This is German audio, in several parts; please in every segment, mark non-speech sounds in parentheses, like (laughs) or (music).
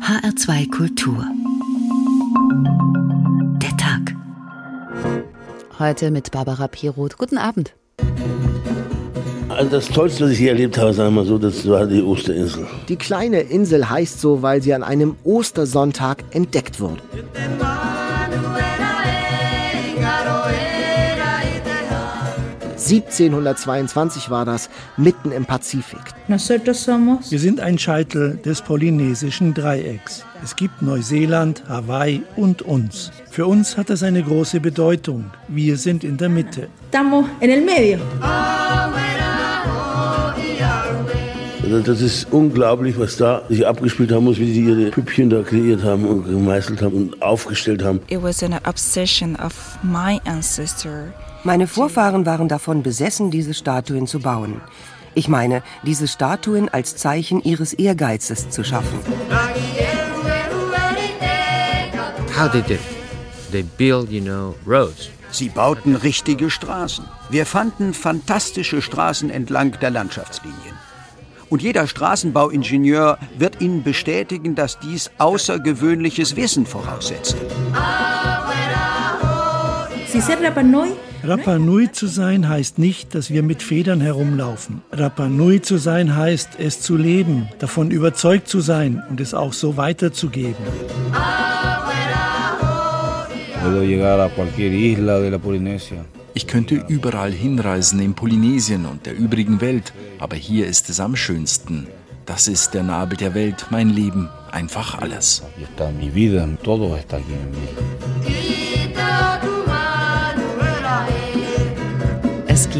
HR2 Kultur. Der Tag. Heute mit Barbara Piroth. Guten Abend. Also das Tollste, was ich hier erlebt habe, sagen wir mal so, das war die Osterinsel. Die kleine Insel heißt so, weil sie an einem Ostersonntag entdeckt wurde. 1722 war das, mitten im Pazifik. Wir sind ein Scheitel des polynesischen Dreiecks. Es gibt Neuseeland, Hawaii und uns. Für uns hat das eine große Bedeutung. Wir sind in der Mitte. Also das ist unglaublich, was da sich abgespielt haben muss, wie sie ihre Püppchen da kreiert haben und gemeißelt haben und aufgestellt haben. It was an obsession of my ancestor. Meine Vorfahren waren davon besessen, diese Statuen zu bauen. Ich meine, diese Statuen als Zeichen ihres Ehrgeizes zu schaffen. How they did it. They built, you know, roads. Sie bauten richtige Straßen. Wir fanden fantastische Straßen entlang der Landschaftslinien. Und jeder Straßenbauingenieur wird Ihnen bestätigen, dass dies außergewöhnliches Wissen voraussetzt. Rapa Nui zu sein heißt nicht, dass wir mit Federn herumlaufen. Rapa Nui zu sein heißt, es zu leben, davon überzeugt zu sein und es auch so weiterzugeben. Ich könnte überall hinreisen in Polynesien und der übrigen Welt, aber hier ist es am schönsten. Das ist der Nabel der Welt, mein Leben, einfach alles. Es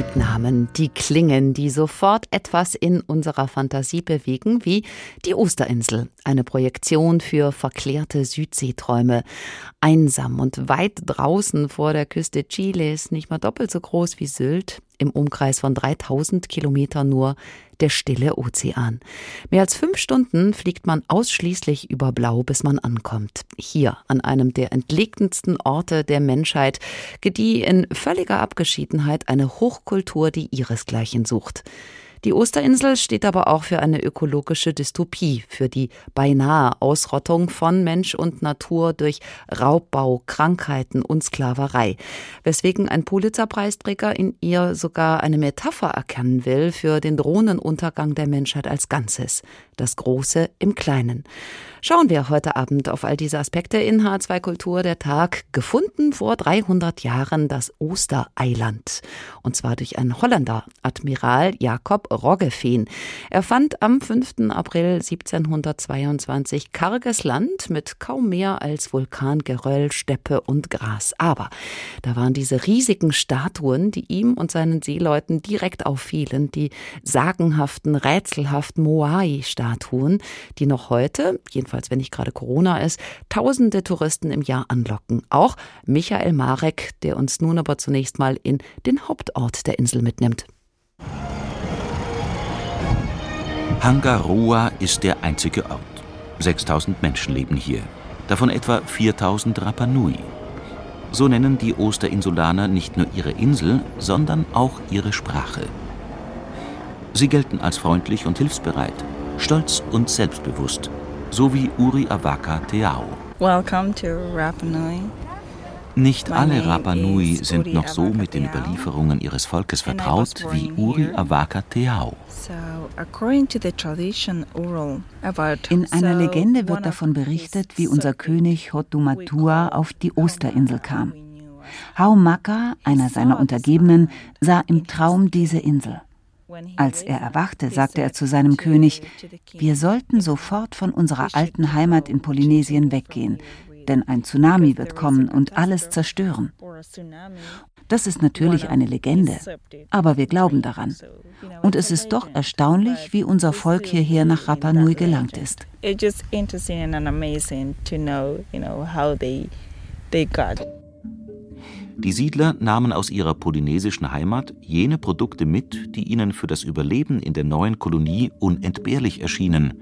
gibt die klingen, die sofort etwas in unserer Fantasie bewegen, wie die Osterinsel, eine Projektion für verklärte Südseeträume. Einsam und weit draußen vor der Küste Chiles, nicht mal doppelt so groß wie Sylt, im Umkreis von 3000 Kilometern nur der stille Ozean. Mehr als fünf Stunden fliegt man ausschließlich über Blau, bis man ankommt. Hier, an einem der entlegensten Orte der Menschheit, gedieh in völliger Abgeschiedenheit eine Hochkultur, die ihresgleichen sucht. Die Osterinsel steht aber auch für eine ökologische Dystopie, für die beinahe Ausrottung von Mensch und Natur durch Raubbau, Krankheiten und Sklaverei, weswegen ein Pulitzerpreisträger in ihr sogar eine Metapher erkennen will für den drohenden Untergang der Menschheit als Ganzes, das Große im Kleinen. Schauen wir heute Abend auf all diese Aspekte in H2 Kultur der Tag, gefunden vor 300 Jahren das Ostereiland. Und zwar durch einen Holländer, Admiral Jacob Roggeveen. Er fand am 5. April 1722 karges Land mit kaum mehr als Vulkangeröll, Steppe und Gras. Aber da waren diese riesigen Statuen, die ihm und seinen Seeleuten direkt auffielen, die sagenhaften, rätselhaften Moai-Statuen, die noch heute, jedenfalls wenn nicht gerade Corona ist, tausende Touristen im Jahr anlocken. Auch Michael Marek, der uns nun aber zunächst mal in den Hauptort der Insel mitnimmt. Hangaroa ist der einzige Ort. 6000 Menschen leben hier, davon etwa 4000 Rapa Nui. So nennen die Osterinsulaner nicht nur ihre Insel, sondern auch ihre Sprache. Sie gelten als freundlich und hilfsbereit, stolz und selbstbewusst, so wie Uri Awaka Teao. Welcome to Rapa Nui. Nicht alle Rapa Nui sind noch so mit den. Überlieferungen ihres Volkes vertraut wie Uri. Awaka about In einer Legende wird davon berichtet, wie unser König Hotumatua auf die Osterinsel kam. Haumaka, einer seiner Untergebenen, sah im Traum diese Insel. Als er erwachte, sagte er zu seinem König, wir sollten sofort von unserer alten Heimat in Polynesien weggehen, denn ein Tsunami wird kommen und alles zerstören. Das ist natürlich eine Legende, aber wir glauben daran. Und es ist doch erstaunlich, wie unser Volk hierher nach Rapa Nui gelangt ist. Die Siedler nahmen aus ihrer polynesischen Heimat jene Produkte mit, die ihnen für das Überleben in der neuen Kolonie unentbehrlich erschienen,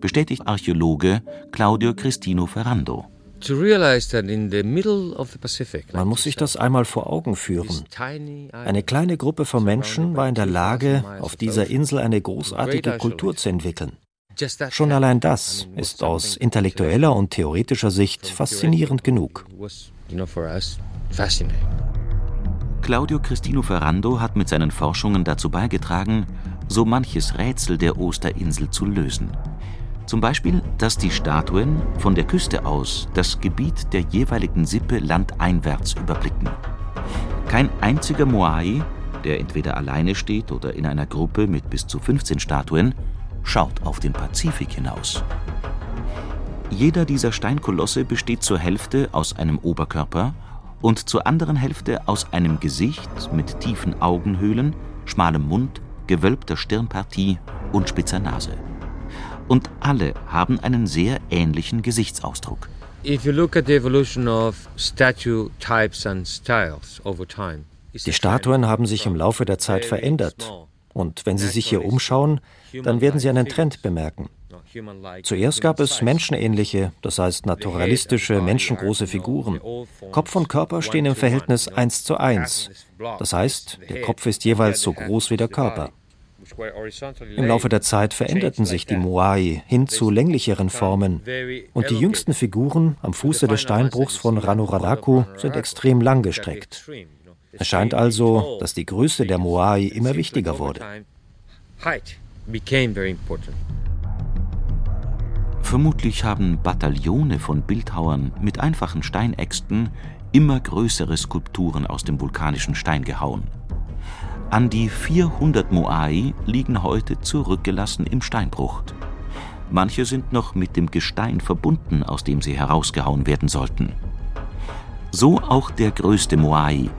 bestätigt Archäologe Claudio Cristino Ferrando. Man muss sich das einmal vor Augen führen. Eine kleine Gruppe von Menschen war in der Lage, auf dieser Insel eine großartige Kultur zu entwickeln. Schon allein das ist aus intellektueller und theoretischer Sicht faszinierend genug. Claudio Cristino Ferrando hat mit seinen Forschungen dazu beigetragen, so manches Rätsel der Osterinsel zu lösen. Zum Beispiel, dass die Statuen von der Küste aus das Gebiet der jeweiligen Sippe landeinwärts überblicken. Kein einziger Moai, der entweder alleine steht oder in einer Gruppe mit bis zu 15 Statuen, schaut auf den Pazifik hinaus. Jeder dieser Steinkolosse besteht zur Hälfte aus einem Oberkörper und zur anderen Hälfte aus einem Gesicht mit tiefen Augenhöhlen, schmalem Mund, gewölbter Stirnpartie und spitzer Nase. Und alle haben einen sehr ähnlichen Gesichtsausdruck. Die Statuen haben sich im Laufe der Zeit verändert. Und wenn Sie sich hier umschauen, dann werden Sie einen Trend bemerken. Zuerst gab es menschenähnliche, das heißt naturalistische, menschengroße Figuren. Kopf und Körper stehen im Verhältnis 1 zu 1. Das heißt, der Kopf ist jeweils so groß wie der Körper. Im Laufe der Zeit veränderten sich die Moai hin zu länglicheren Formen und die jüngsten Figuren am Fuße des Steinbruchs von Ranuraraku sind extrem langgestreckt. Es scheint also, dass die Größe der Moai immer wichtiger wurde. Vermutlich haben Bataillone von Bildhauern mit einfachen Steinäxten immer größere Skulpturen aus dem vulkanischen Stein gehauen. An die 400 Moai liegen heute zurückgelassen im Steinbruch. Manche sind noch mit dem Gestein verbunden, aus dem sie herausgehauen werden sollten. So auch der größte Moai,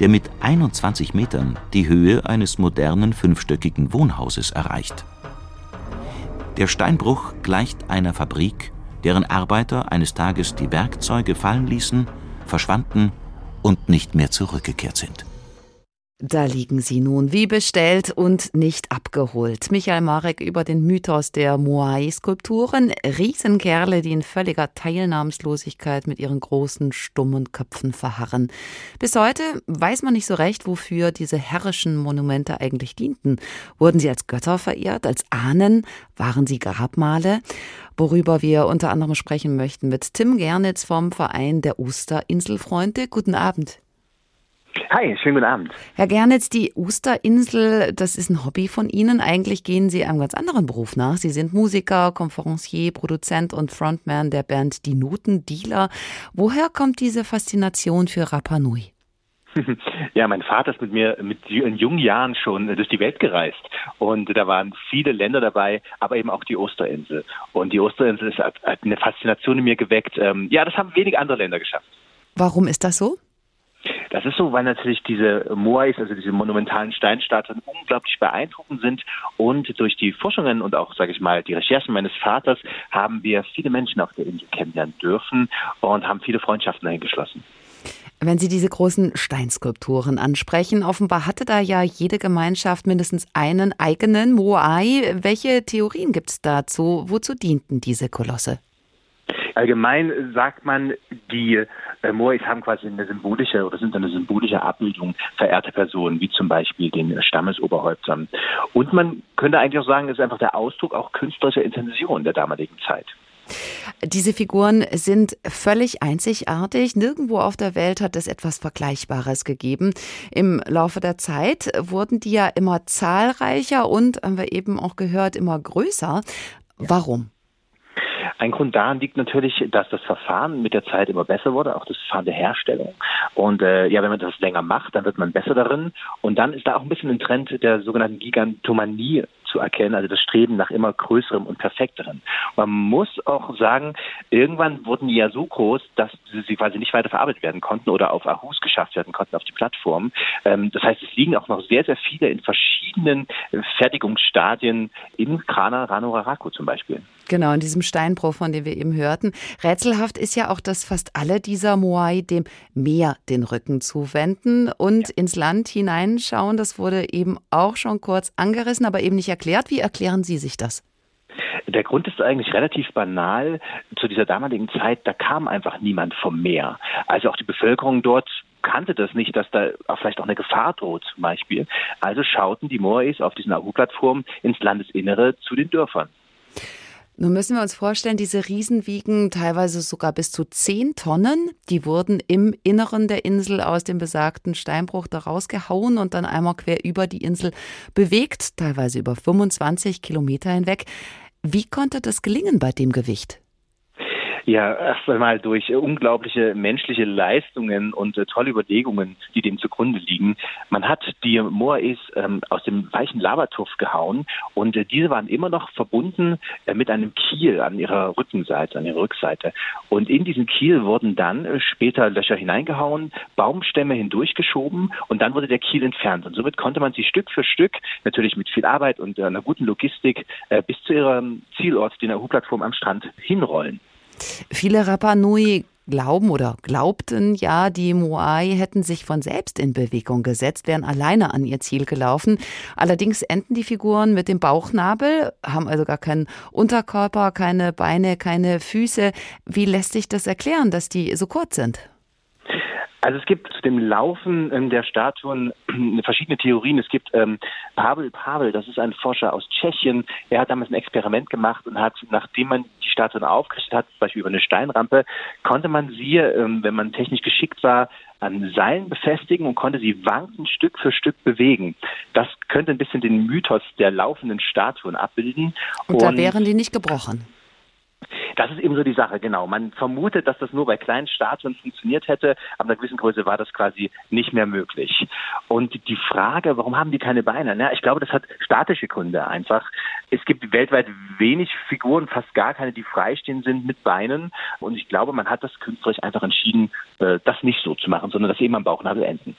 der mit 21 Metern die Höhe eines modernen fünfstöckigen Wohnhauses erreicht. Der Steinbruch gleicht einer Fabrik, deren Arbeiter eines Tages die Werkzeuge fallen ließen, verschwanden und nicht mehr zurückgekehrt sind. Da liegen sie nun wie bestellt und nicht abgeholt. Michael Marek über den Mythos der Moai-Skulpturen. Riesenkerle, die in völliger Teilnahmslosigkeit mit ihren großen, stummen Köpfen verharren. Bis heute weiß man nicht so recht, wofür diese herrischen Monumente eigentlich dienten. Wurden sie als Götter verehrt, als Ahnen? Waren sie Grabmale? Worüber wir unter anderem sprechen möchten mit Tim Gernitz vom Verein der Osterinselfreunde. Guten Abend. Hi, schönen guten Abend. Herr Gernitz, die Osterinsel, das ist ein Hobby von Ihnen. Eigentlich gehen Sie einem ganz anderen Beruf nach. Sie sind Musiker, Konferencier, Produzent und Frontman der Band Die Notendealer. Woher kommt diese Faszination für Rapa Nui? (laughs) Ja, mein Vater ist mit mir mit in jungen Jahren schon durch die Welt gereist und da waren viele Länder dabei, aber eben auch die Osterinsel. Und die Osterinsel ist, hat eine Faszination in mir geweckt. Ähm, ja, das haben wenige andere Länder geschafft. Warum ist das so? Das ist so, weil natürlich diese Moais, also diese monumentalen Steinstatuen, unglaublich beeindruckend sind. Und durch die Forschungen und auch, sage ich mal, die Recherchen meines Vaters haben wir viele Menschen auf der Insel kennenlernen dürfen und haben viele Freundschaften dahin geschlossen. Wenn Sie diese großen Steinskulpturen ansprechen, offenbar hatte da ja jede Gemeinschaft mindestens einen eigenen Moai. Welche Theorien gibt es dazu? Wozu dienten diese Kolosse? Allgemein sagt man, die äh, Moais haben quasi eine symbolische oder sind eine symbolische Abbildung verehrter Personen, wie zum Beispiel den Stammesoberhäuptern. Und man könnte eigentlich auch sagen, es ist einfach der Ausdruck auch künstlerischer Intention der damaligen Zeit. Diese Figuren sind völlig einzigartig. Nirgendwo auf der Welt hat es etwas Vergleichbares gegeben. Im Laufe der Zeit wurden die ja immer zahlreicher und, haben wir eben auch gehört, immer größer. Warum? Ein Grund daran liegt natürlich, dass das Verfahren mit der Zeit immer besser wurde, auch das Verfahren der Herstellung. Und äh, ja, wenn man das länger macht, dann wird man besser darin. Und dann ist da auch ein bisschen ein Trend der sogenannten Gigantomanie zu erkennen, also das Streben nach immer größerem und perfekterem. Man muss auch sagen, irgendwann wurden die ja so groß, dass sie quasi nicht weiter verarbeitet werden konnten oder auf Ahus geschafft werden konnten, auf die Plattform. Ähm, das heißt, es liegen auch noch sehr, sehr viele in verschiedenen Fertigungsstadien in Krana Ranuraraku zum Beispiel. Genau, in diesem Steinbruch, von dem wir eben hörten. Rätselhaft ist ja auch, dass fast alle dieser Moai dem Meer den Rücken zuwenden und ja. ins Land hineinschauen. Das wurde eben auch schon kurz angerissen, aber eben nicht erklärt. Wie erklären Sie sich das? Der Grund ist eigentlich relativ banal. Zu dieser damaligen Zeit, da kam einfach niemand vom Meer. Also auch die Bevölkerung dort kannte das nicht, dass da vielleicht auch eine Gefahr droht zum Beispiel. Also schauten die Moais auf diesen Ahu-Plattformen ins Landesinnere zu den Dörfern. Nun müssen wir uns vorstellen, diese Riesen wiegen teilweise sogar bis zu 10 Tonnen. Die wurden im Inneren der Insel aus dem besagten Steinbruch da rausgehauen und dann einmal quer über die Insel bewegt, teilweise über 25 Kilometer hinweg. Wie konnte das gelingen bei dem Gewicht? Ja, erst einmal durch unglaubliche menschliche Leistungen und äh, tolle Überlegungen, die dem zugrunde liegen. Man hat die Moais ähm, aus dem weichen Lavatuff gehauen und äh, diese waren immer noch verbunden äh, mit einem Kiel an ihrer Rückenseite, an ihrer Rückseite. Und in diesen Kiel wurden dann äh, später Löcher hineingehauen, Baumstämme hindurchgeschoben und dann wurde der Kiel entfernt. Und somit konnte man sie Stück für Stück, natürlich mit viel Arbeit und äh, einer guten Logistik, äh, bis zu ihrem Zielort, die Nahu-Plattform am Strand, hinrollen. Viele Rapa Nui glauben oder glaubten ja, die Moai hätten sich von selbst in Bewegung gesetzt, wären alleine an ihr Ziel gelaufen. Allerdings enden die Figuren mit dem Bauchnabel, haben also gar keinen Unterkörper, keine Beine, keine Füße. Wie lässt sich das erklären, dass die so kurz sind? Also es gibt zu dem Laufen ähm, der Statuen äh, verschiedene Theorien. Es gibt ähm, Pavel Pavel, das ist ein Forscher aus Tschechien. Er hat damals ein Experiment gemacht und hat, nachdem man die Statuen aufgerichtet hat, zum Beispiel über eine Steinrampe, konnte man sie, ähm, wenn man technisch geschickt war, an Seilen befestigen und konnte sie wanken Stück für Stück bewegen. Das könnte ein bisschen den Mythos der laufenden Statuen abbilden. Und, und da wären die nicht gebrochen. Das ist eben so die Sache, genau. Man vermutet, dass das nur bei kleinen Statuen funktioniert hätte, aber in einer gewissen Größe war das quasi nicht mehr möglich. Und die Frage, warum haben die keine Beine? Na, ich glaube, das hat statische Gründe einfach. Es gibt weltweit wenig Figuren, fast gar keine, die freistehend sind mit Beinen. Und ich glaube, man hat das künstlerisch einfach entschieden, äh, das nicht so zu machen, sondern das eben am Bauchnabel enden.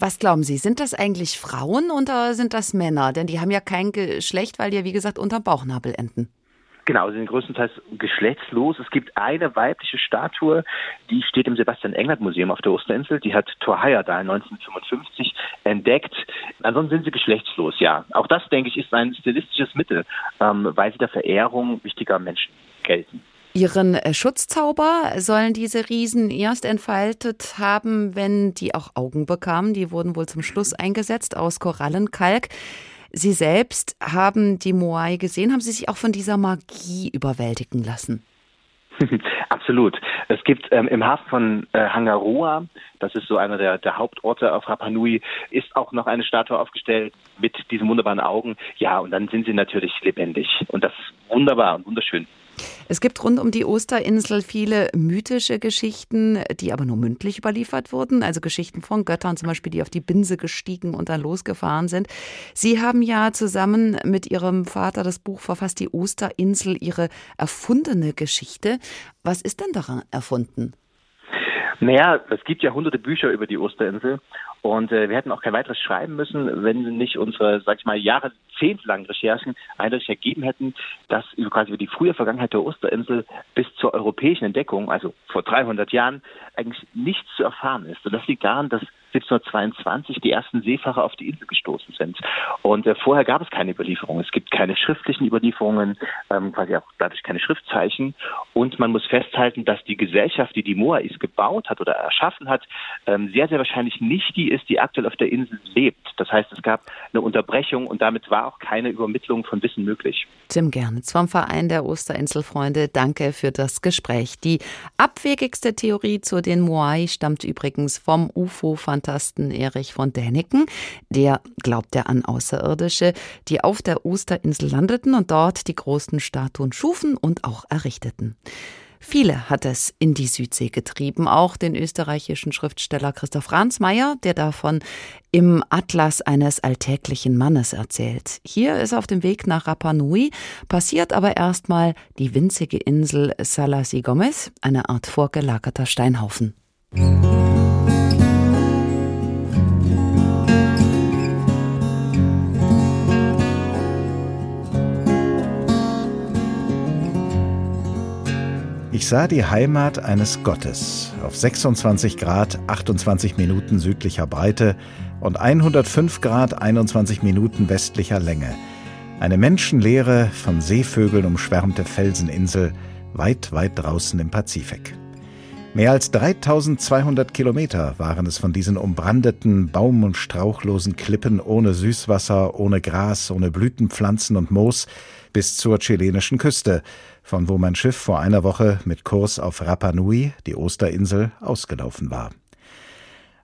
Was glauben Sie, sind das eigentlich Frauen oder sind das Männer? Denn die haben ja kein Geschlecht, weil die ja, wie gesagt, unter Bauchnabel enden. Genau, sie sind größtenteils geschlechtslos. Es gibt eine weibliche Statue, die steht im Sebastian England Museum auf der Osterinsel. Die hat Thor Heyerdahl 1955 entdeckt. Ansonsten sind sie geschlechtslos, ja. Auch das, denke ich, ist ein stilistisches Mittel, ähm, weil sie der Verehrung wichtiger Menschen gelten. Ihren äh, Schutzzauber sollen diese Riesen erst entfaltet haben, wenn die auch Augen bekamen. Die wurden wohl zum Schluss eingesetzt aus Korallenkalk. Sie selbst haben die Moai gesehen. Haben Sie sich auch von dieser Magie überwältigen lassen? (laughs) Absolut. Es gibt ähm, im Hafen von äh, Hangaroa, das ist so einer der, der Hauptorte auf Rapa Nui, ist auch noch eine Statue aufgestellt mit diesen wunderbaren Augen. Ja, und dann sind sie natürlich lebendig. Und das ist wunderbar und wunderschön. Es gibt rund um die Osterinsel viele mythische Geschichten, die aber nur mündlich überliefert wurden. Also Geschichten von Göttern zum Beispiel, die auf die Binse gestiegen und dann losgefahren sind. Sie haben ja zusammen mit Ihrem Vater das Buch verfasst, die Osterinsel, Ihre erfundene Geschichte. Was ist denn daran erfunden? Naja, es gibt ja hunderte Bücher über die Osterinsel und äh, wir hätten auch kein weiteres schreiben müssen, wenn nicht unsere, sag ich mal, jahrzehntelangen Recherchen eindeutig ergeben hätten, dass über quasi über die frühe Vergangenheit der Osterinsel bis zur europäischen Entdeckung, also vor 300 Jahren, eigentlich nichts zu erfahren ist. Und das liegt daran, dass 1722 die ersten Seefahrer auf die Insel gestoßen sind. Und äh, vorher gab es keine Überlieferungen. Es gibt keine schriftlichen Überlieferungen, ähm, quasi auch dadurch keine Schriftzeichen. Und man muss festhalten, dass die Gesellschaft, die die Moais gebaut hat oder erschaffen hat, ähm, sehr, sehr wahrscheinlich nicht die ist, die aktuell auf der Insel lebt. Das heißt, es gab eine Unterbrechung und damit war auch keine Übermittlung von Wissen möglich. Tim Gernitz vom Verein der Osterinselfreunde, danke für das Gespräch. Die abwegigste Theorie zu den Moai stammt übrigens vom UFO-Fantasten Erich von Däniken. Der glaubt ja an Außerirdische, die auf der Osterinsel landeten und dort die großen Statuen schufen und auch errichteten. Viele hat es in die Südsee getrieben, auch den österreichischen Schriftsteller Christoph Ransmayr, der davon im Atlas eines alltäglichen Mannes erzählt. Hier ist auf dem Weg nach Rapa Nui, passiert aber erstmal die winzige Insel Salasi Gomez, eine Art vorgelagerter Steinhaufen. Ich sah die Heimat eines Gottes auf 26 Grad 28 Minuten südlicher Breite und 105 Grad 21 Minuten westlicher Länge. Eine menschenleere, von Seevögeln umschwärmte Felseninsel, weit, weit draußen im Pazifik. Mehr als 3200 Kilometer waren es von diesen umbrandeten, baum- und strauchlosen Klippen ohne Süßwasser, ohne Gras, ohne Blütenpflanzen und Moos bis zur chilenischen Küste, von wo mein Schiff vor einer Woche mit Kurs auf Rapa Nui, die Osterinsel, ausgelaufen war.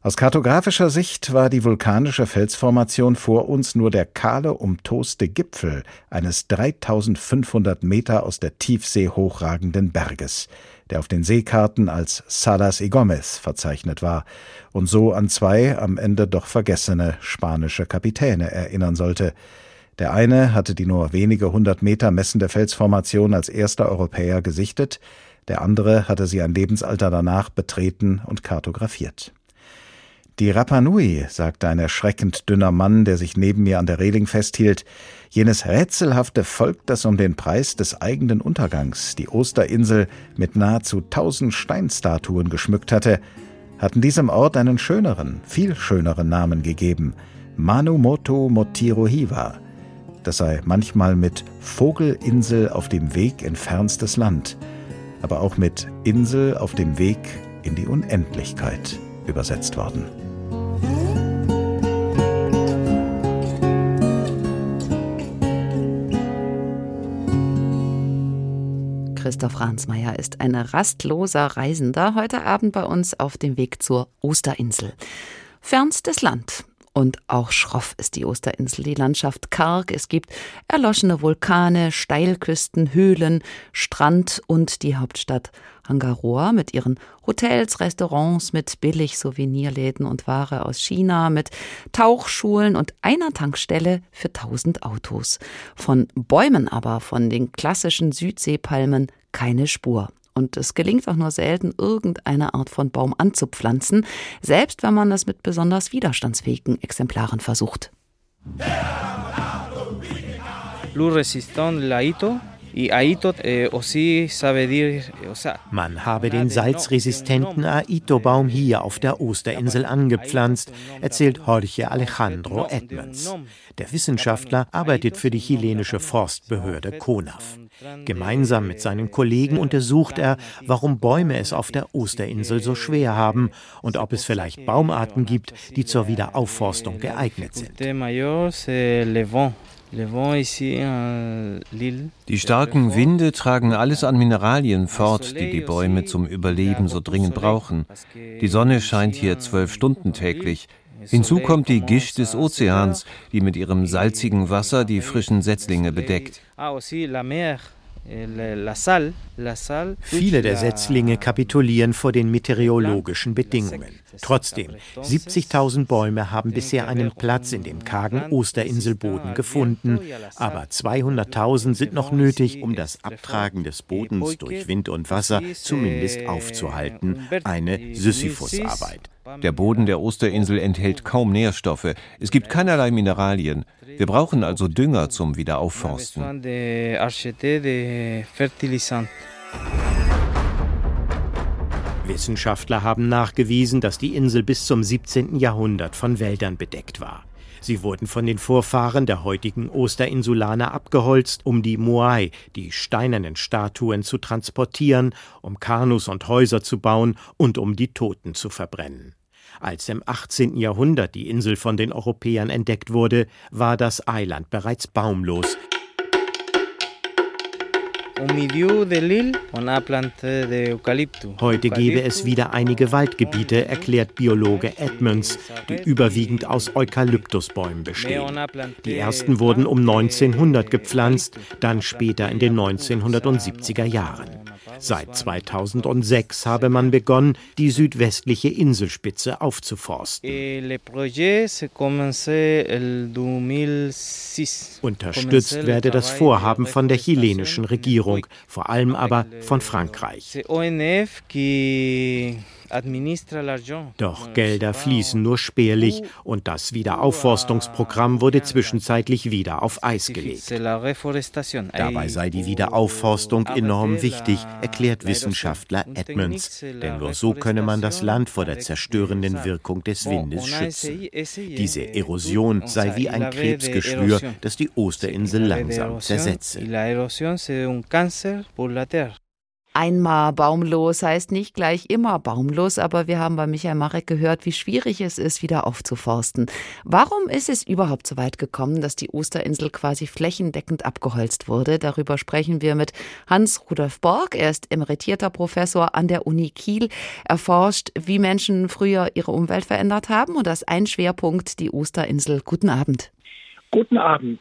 Aus kartografischer Sicht war die vulkanische Felsformation vor uns nur der kahle, umtoste Gipfel eines 3500 Meter aus der Tiefsee hochragenden Berges – der auf den Seekarten als Salas y Gomez verzeichnet war und so an zwei am Ende doch vergessene spanische Kapitäne erinnern sollte. Der eine hatte die nur wenige hundert Meter messende Felsformation als erster Europäer gesichtet, der andere hatte sie ein Lebensalter danach betreten und kartografiert. Die Rapa Nui, sagte ein erschreckend dünner Mann, der sich neben mir an der Reling festhielt, jenes rätselhafte Volk, das um den Preis des eigenen Untergangs die Osterinsel mit nahezu tausend Steinstatuen geschmückt hatte, hatten diesem Ort einen schöneren, viel schöneren Namen gegeben, Manumoto Motirohiwa. Das sei manchmal mit Vogelinsel auf dem Weg in fernstes Land, aber auch mit Insel auf dem Weg in die Unendlichkeit übersetzt worden. Christoph Ransmayr ist ein rastloser Reisender heute Abend bei uns auf dem Weg zur Osterinsel. Fernstes Land. Und auch schroff ist die Osterinsel, die Landschaft karg. Es gibt erloschene Vulkane, Steilküsten, Höhlen, Strand und die Hauptstadt Hangaroa mit ihren Hotels, Restaurants, mit Billig-Souvenirläden und Ware aus China, mit Tauchschulen und einer Tankstelle für tausend Autos. Von Bäumen aber, von den klassischen Südseepalmen, keine Spur. Und es gelingt auch nur selten, irgendeine Art von Baum anzupflanzen, selbst wenn man es mit besonders widerstandsfähigen Exemplaren versucht. Luz resistant laito Man habe den salzresistenten Aito-Baum hier auf der Osterinsel angepflanzt, erzählt Jorge Alejandro Edmonds. Der Wissenschaftler arbeitet für die chilenische Forstbehörde CONAF. Gemeinsam mit seinen Kollegen untersucht er, warum Bäume es auf der Osterinsel so schwer haben und ob es vielleicht Baumarten gibt, die zur Wiederaufforstung geeignet sind. Die starken Winde tragen alles an Mineralien fort, die die Bäume zum Überleben so dringend brauchen. Die Sonne scheint hier zwölf Stunden täglich. Hinzu kommt die Gischt des Ozeans, die mit ihrem salzigen Wasser die frischen Setzlinge bedeckt. Viele der Setzlinge kapitulieren vor den meteorologischen Bedingungen. Trotzdem, 70.000 Bäume haben bisher einen Platz in dem kargen Osterinselboden gefunden, aber 200.000 sind noch nötig, um das Abtragen des Bodens durch Wind und Wasser zumindest aufzuhalten. Eine Sisyphusarbeit. Der Boden der Osterinsel enthält kaum Nährstoffe. Es gibt keinerlei Mineralien. Wir brauchen also Dünger zum Wiederaufforsten. Wissenschaftler haben nachgewiesen, dass die Insel bis zum 17. Jahrhundert von Wäldern bedeckt war. Sie wurden von den Vorfahren der heutigen Osterinsulaner abgeholzt, um die Moai, die steinernen Statuen, zu transportieren, um Kanus und Häuser zu bauen und um die Toten zu verbrennen. Als im 18. Jahrhundert die Insel von den Europäern entdeckt wurde, war das Eiland bereits baumlos. Heute gebe es wieder einige Waldgebiete, erklärt Biologe Edmonds, die überwiegend aus Eukalyptusbäumen bestehen. Die ersten wurden um 1900 gepflanzt, dann später in den 1970er Jahren. Seit 2006 habe man begonnen, die südwestliche Inselspitze aufzuforsten. Unterstützt werde das Vorhaben von der chilenischen Regierung, vor allem aber von Frankreich. Doch Gelder fließen nur spärlich und das Wiederaufforstungsprogramm wurde zwischenzeitlich wieder auf Eis gelegt. Dabei sei die Wiederaufforstung enorm wichtig, erklärt Wissenschaftler Edmonds, denn nur so könne man das Land vor der zerstörenden Wirkung des Windes schützen. Diese Erosion sei wie ein Krebsgeschwür, das die Osterinsel langsam zersetze. Einmal baumlos heißt nicht gleich immer baumlos, aber wir haben bei Michael Marek gehört, wie schwierig es ist, wieder aufzuforsten. Warum ist es überhaupt so weit gekommen, dass die Osterinsel quasi flächendeckend abgeholzt wurde? Darüber sprechen wir mit Hans-Rudolf Borg. Er ist emeritierter Professor an der Uni Kiel. Er forscht, wie Menschen früher ihre Umwelt verändert haben und das ein Schwerpunkt die Osterinsel. Guten Abend. Guten Abend.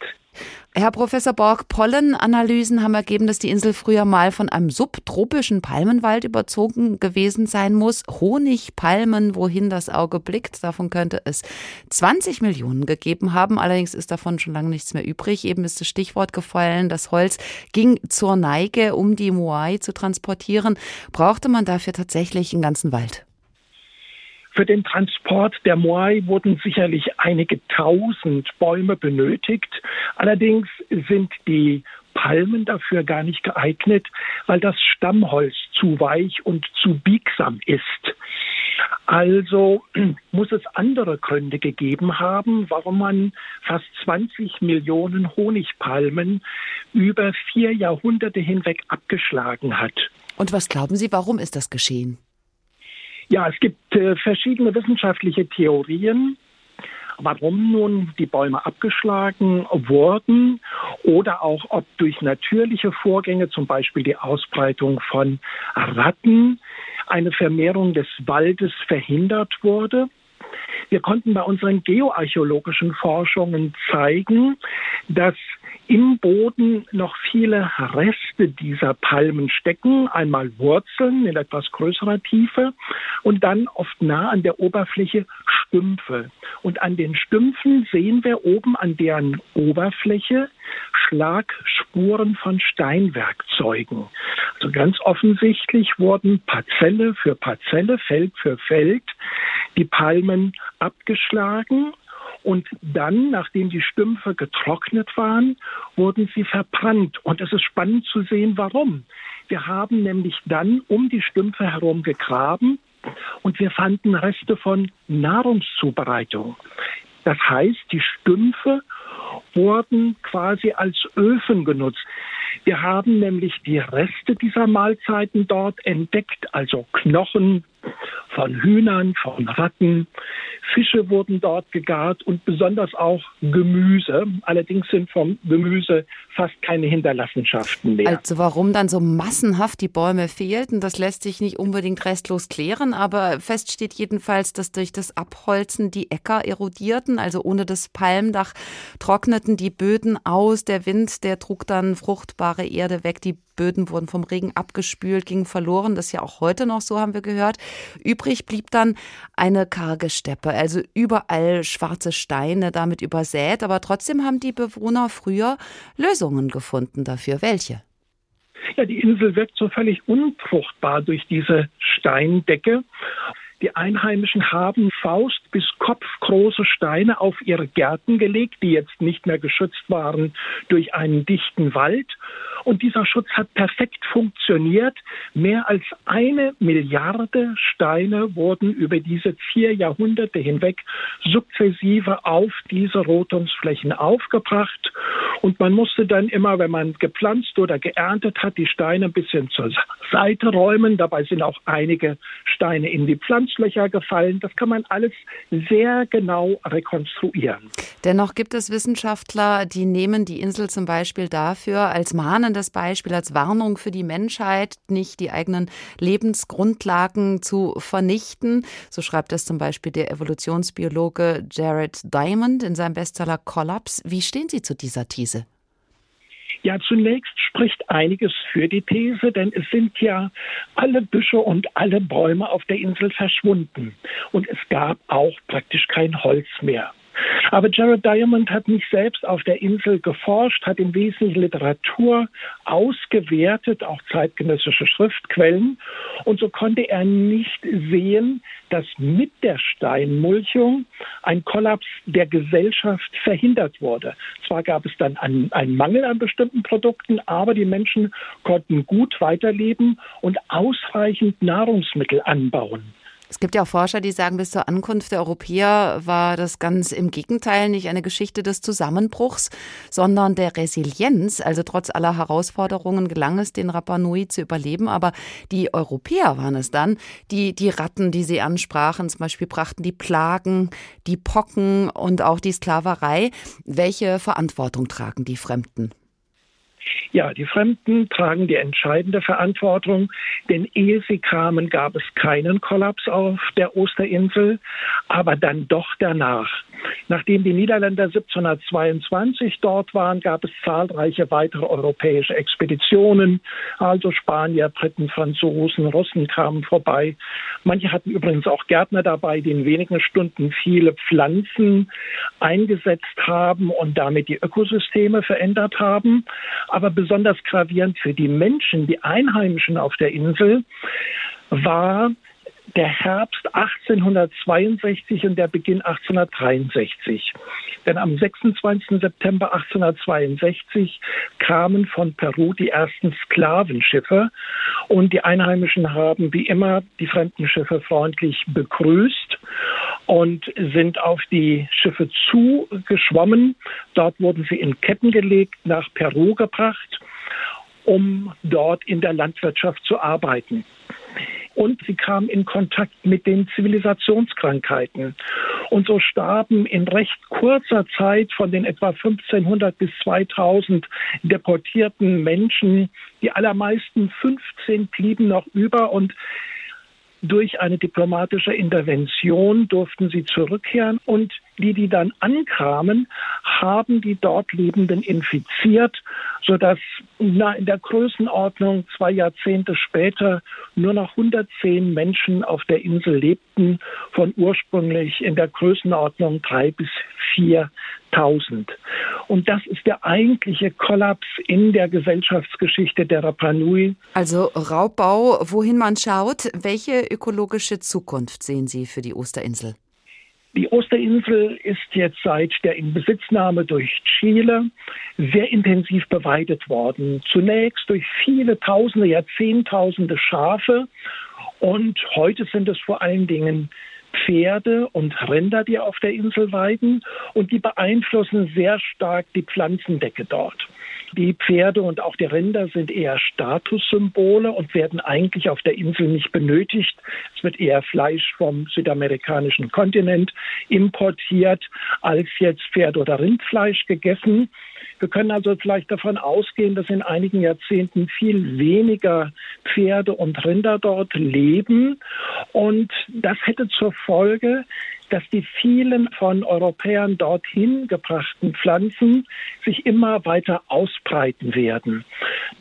Herr Professor Borg, Pollenanalysen haben ergeben, dass die Insel früher mal von einem subtropischen Palmenwald überzogen gewesen sein muss. Honigpalmen, wohin das Auge blickt, davon könnte es 20 Millionen gegeben haben. Allerdings ist davon schon lange nichts mehr übrig. Eben ist das Stichwort gefallen, das Holz ging zur Neige, um die Moai zu transportieren. Brauchte man dafür tatsächlich einen ganzen Wald? Für den Transport der Moai wurden sicherlich einige tausend Bäume benötigt. Allerdings sind die Palmen dafür gar nicht geeignet, weil das Stammholz zu weich und zu biegsam ist. Also (clears throat) muss es andere Gründe gegeben haben, warum man fast 20 Millionen Honigpalmen über vier Jahrhunderte hinweg abgeschlagen hat. Und was glauben Sie, warum ist das geschehen? Ja, es gibt äh, verschiedene wissenschaftliche Theorien, warum nun die Bäume abgeschlagen wurden oder auch ob durch natürliche Vorgänge, zum Beispiel die Ausbreitung von Ratten, eine Vermehrung des Waldes verhindert wurde. Wir konnten bei unseren geoarchäologischen Forschungen zeigen, dass im Boden noch viele Reste dieser Palmen stecken. Einmal Wurzeln in etwas größerer Tiefe und dann oft nah an der Oberfläche Stümpfe. Und an den Stümpfen sehen wir oben an deren Oberfläche Schlagspuren von Steinwerkzeugen. Also ganz offensichtlich wurden Parzelle für Parzelle, Feld für Feld die Palmen abgeschlagen und dann, nachdem die Stümpfe getrocknet waren, wurden sie verbrannt. Und es ist spannend zu sehen, warum. Wir haben nämlich dann um die Stümpfe herum gegraben und wir fanden Reste von Nahrungszubereitung. Das heißt, die Stümpfe wurden quasi als Öfen genutzt. Wir haben nämlich die Reste dieser Mahlzeiten dort entdeckt, also Knochen, von Hühnern, von Ratten. Fische wurden dort gegart und besonders auch Gemüse. Allerdings sind vom Gemüse fast keine Hinterlassenschaften mehr. Also warum dann so massenhaft die Bäume fehlten, das lässt sich nicht unbedingt restlos klären, aber fest steht jedenfalls, dass durch das Abholzen die Äcker erodierten, also ohne das Palmdach trockneten die Böden aus, der Wind, der trug dann fruchtbare Erde weg, die Böden wurden vom Regen abgespült, gingen verloren. Das ist ja auch heute noch so, haben wir gehört. Übrig blieb dann eine karge Steppe, also überall schwarze Steine damit übersät. Aber trotzdem haben die Bewohner früher Lösungen gefunden dafür. Welche? Ja, die Insel wirkt so völlig unfruchtbar durch diese Steindecke. Die Einheimischen haben Faust bis kopfgroße Steine auf ihre Gärten gelegt, die jetzt nicht mehr geschützt waren durch einen dichten Wald. Und dieser Schutz hat perfekt funktioniert. Mehr als eine Milliarde Steine wurden über diese vier Jahrhunderte hinweg sukzessive auf diese Rotungsflächen aufgebracht. Und man musste dann immer, wenn man gepflanzt oder geerntet hat, die Steine ein bisschen zur Seite räumen. Dabei sind auch einige Steine in die Pflanzlöcher gefallen. Das kann man alles sehr genau rekonstruieren. Dennoch gibt es Wissenschaftler, die nehmen die Insel zum Beispiel dafür als Mahnen das Beispiel als Warnung für die Menschheit, nicht die eigenen Lebensgrundlagen zu vernichten. So schreibt es zum Beispiel der Evolutionsbiologe Jared Diamond in seinem Bestseller Collapse. Wie stehen Sie zu dieser These? Ja, zunächst spricht einiges für die These, denn es sind ja alle Büsche und alle Bäume auf der Insel verschwunden. Und es gab auch praktisch kein Holz mehr. Aber Jared Diamond hat nicht selbst auf der Insel geforscht, hat im Wesentlichen Literatur ausgewertet, auch zeitgenössische Schriftquellen. Und so konnte er nicht sehen, dass mit der Steinmulchung ein Kollaps der Gesellschaft verhindert wurde. Zwar gab es dann einen, einen Mangel an bestimmten Produkten, aber die Menschen konnten gut weiterleben und ausreichend Nahrungsmittel anbauen. Es gibt ja auch Forscher, die sagen, bis zur Ankunft der Europäer war das ganz im Gegenteil nicht eine Geschichte des Zusammenbruchs, sondern der Resilienz. Also trotz aller Herausforderungen gelang es den Rapa Nui zu überleben. Aber die Europäer waren es dann, die die Ratten, die sie ansprachen, zum Beispiel brachten die Plagen, die Pocken und auch die Sklaverei. Welche Verantwortung tragen die Fremden? Ja, die Fremden tragen die entscheidende Verantwortung, denn ehe sie kamen, gab es keinen Kollaps auf der Osterinsel, aber dann doch danach. Nachdem die Niederländer 1722 dort waren, gab es zahlreiche weitere europäische Expeditionen. Also Spanier, Briten, Franzosen, Russen kamen vorbei. Manche hatten übrigens auch Gärtner dabei, die in wenigen Stunden viele Pflanzen eingesetzt haben und damit die Ökosysteme verändert haben. Aber besonders gravierend für die Menschen, die Einheimischen auf der Insel, war der Herbst 1862 und der Beginn 1863. Denn am 26. September 1862 kamen von Peru die ersten Sklavenschiffe und die Einheimischen haben wie immer die fremden Schiffe freundlich begrüßt und sind auf die Schiffe zugeschwommen. Dort wurden sie in Ketten gelegt, nach Peru gebracht, um dort in der Landwirtschaft zu arbeiten und sie kam in Kontakt mit den Zivilisationskrankheiten. Und so starben in recht kurzer Zeit von den etwa 1500 bis 2000 deportierten Menschen die allermeisten 15 blieben noch über und durch eine diplomatische Intervention durften sie zurückkehren und die, die dann ankamen, haben die dort Lebenden infiziert, sodass na, in der Größenordnung zwei Jahrzehnte später nur noch 110 Menschen auf der Insel lebten, von ursprünglich in der Größenordnung drei bis 4.000. Und das ist der eigentliche Kollaps in der Gesellschaftsgeschichte der Rapa Nui. Also Raubbau, wohin man schaut, welche ökologische Zukunft sehen Sie für die Osterinsel? Die Osterinsel ist jetzt seit der Inbesitznahme durch Chile sehr intensiv beweidet worden. Zunächst durch viele Tausende, Jahrzehntausende Schafe und heute sind es vor allen Dingen Pferde und Rinder, die auf der Insel weiden und die beeinflussen sehr stark die Pflanzendecke dort. Die Pferde und auch die Rinder sind eher Statussymbole und werden eigentlich auf der Insel nicht benötigt. Es wird eher Fleisch vom südamerikanischen Kontinent importiert, als jetzt Pferd- oder Rindfleisch gegessen. Wir können also vielleicht davon ausgehen, dass in einigen Jahrzehnten viel weniger Pferde und Rinder dort leben. Und das hätte zur Folge, dass die vielen von Europäern dorthin gebrachten Pflanzen sich immer weiter ausbreiten werden.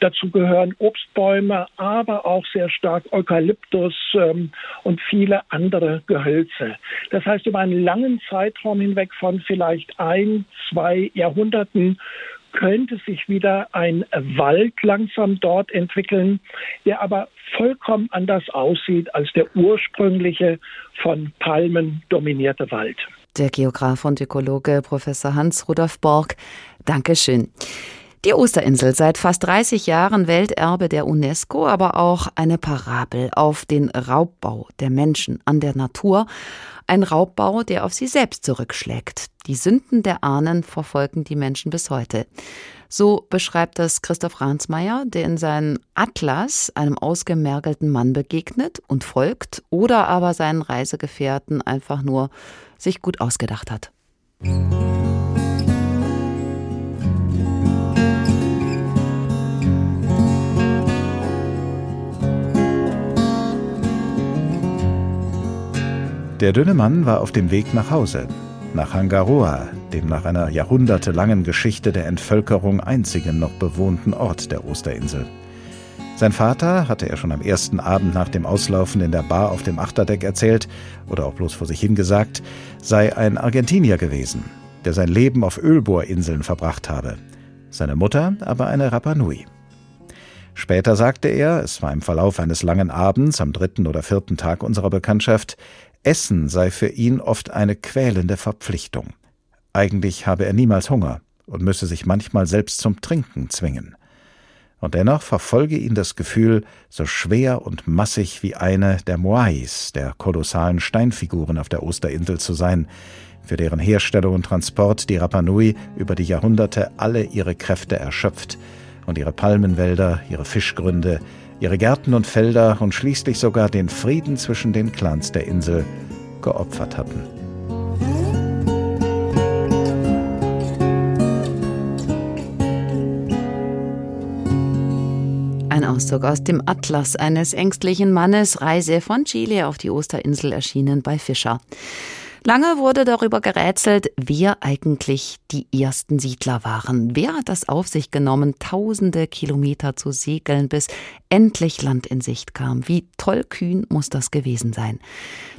Dazu gehören Obstbäume, aber auch sehr stark Eukalyptus ähm, und viele andere Gehölze. Das heißt, über einen langen Zeitraum hinweg von vielleicht ein, zwei Jahrhunderten könnte sich wieder ein Wald langsam dort entwickeln, der aber vollkommen anders aussieht als der ursprüngliche von Palmen dominierte Wald. Der Geograf und Ökologe Professor Hans-Rudolf Borg, Dankeschön. Die Osterinsel seit fast 30 Jahren Welterbe der UNESCO, aber auch eine Parabel auf den Raubbau der Menschen an der Natur. Ein Raubbau, der auf sie selbst zurückschlägt. Die Sünden der Ahnen verfolgen die Menschen bis heute. So beschreibt das Christoph Ransmayr, der in seinem Atlas einem ausgemergelten Mann begegnet und folgt oder aber seinen Reisegefährten einfach nur sich gut ausgedacht hat. Der dünne Mann war auf dem Weg nach Hause, nach Hangaroa, dem nach einer jahrhundertelangen Geschichte der Entvölkerung einzigen noch bewohnten Ort der Osterinsel. Sein Vater, hatte er schon am ersten Abend nach dem Auslaufen in der Bar auf dem Achterdeck erzählt, oder auch bloß vor sich hingesagt, sei ein Argentinier gewesen, der sein Leben auf Ölbohrinseln verbracht habe. Seine Mutter aber eine Rapa Nui. Später sagte er, es war im Verlauf eines langen Abends am dritten oder vierten Tag unserer Bekanntschaft, Essen sei für ihn oft eine quälende Verpflichtung. Eigentlich habe er niemals Hunger und müsse sich manchmal selbst zum Trinken zwingen. Und dennoch verfolge ihn das Gefühl, so schwer und massig wie eine der Moais, der kolossalen Steinfiguren auf der Osterinsel zu sein, für deren Herstellung und Transport die Rapa Nui über die Jahrhunderte alle ihre Kräfte erschöpft und ihre Palmenwälder, ihre Fischgründe, ihre Gärten und Felder und schließlich sogar den Frieden zwischen den Clans der Insel geopfert hatten. Ein Auszug aus dem Atlas eines ängstlichen Mannes, Reise von Chile auf die Osterinsel erschienen bei Fischer. Lange wurde darüber gerätselt, wer eigentlich die ersten Siedler waren. Wer hat das auf sich genommen, tausende Kilometer zu segeln, bis endlich Land in Sicht kam? Wie tollkühn muss das gewesen sein?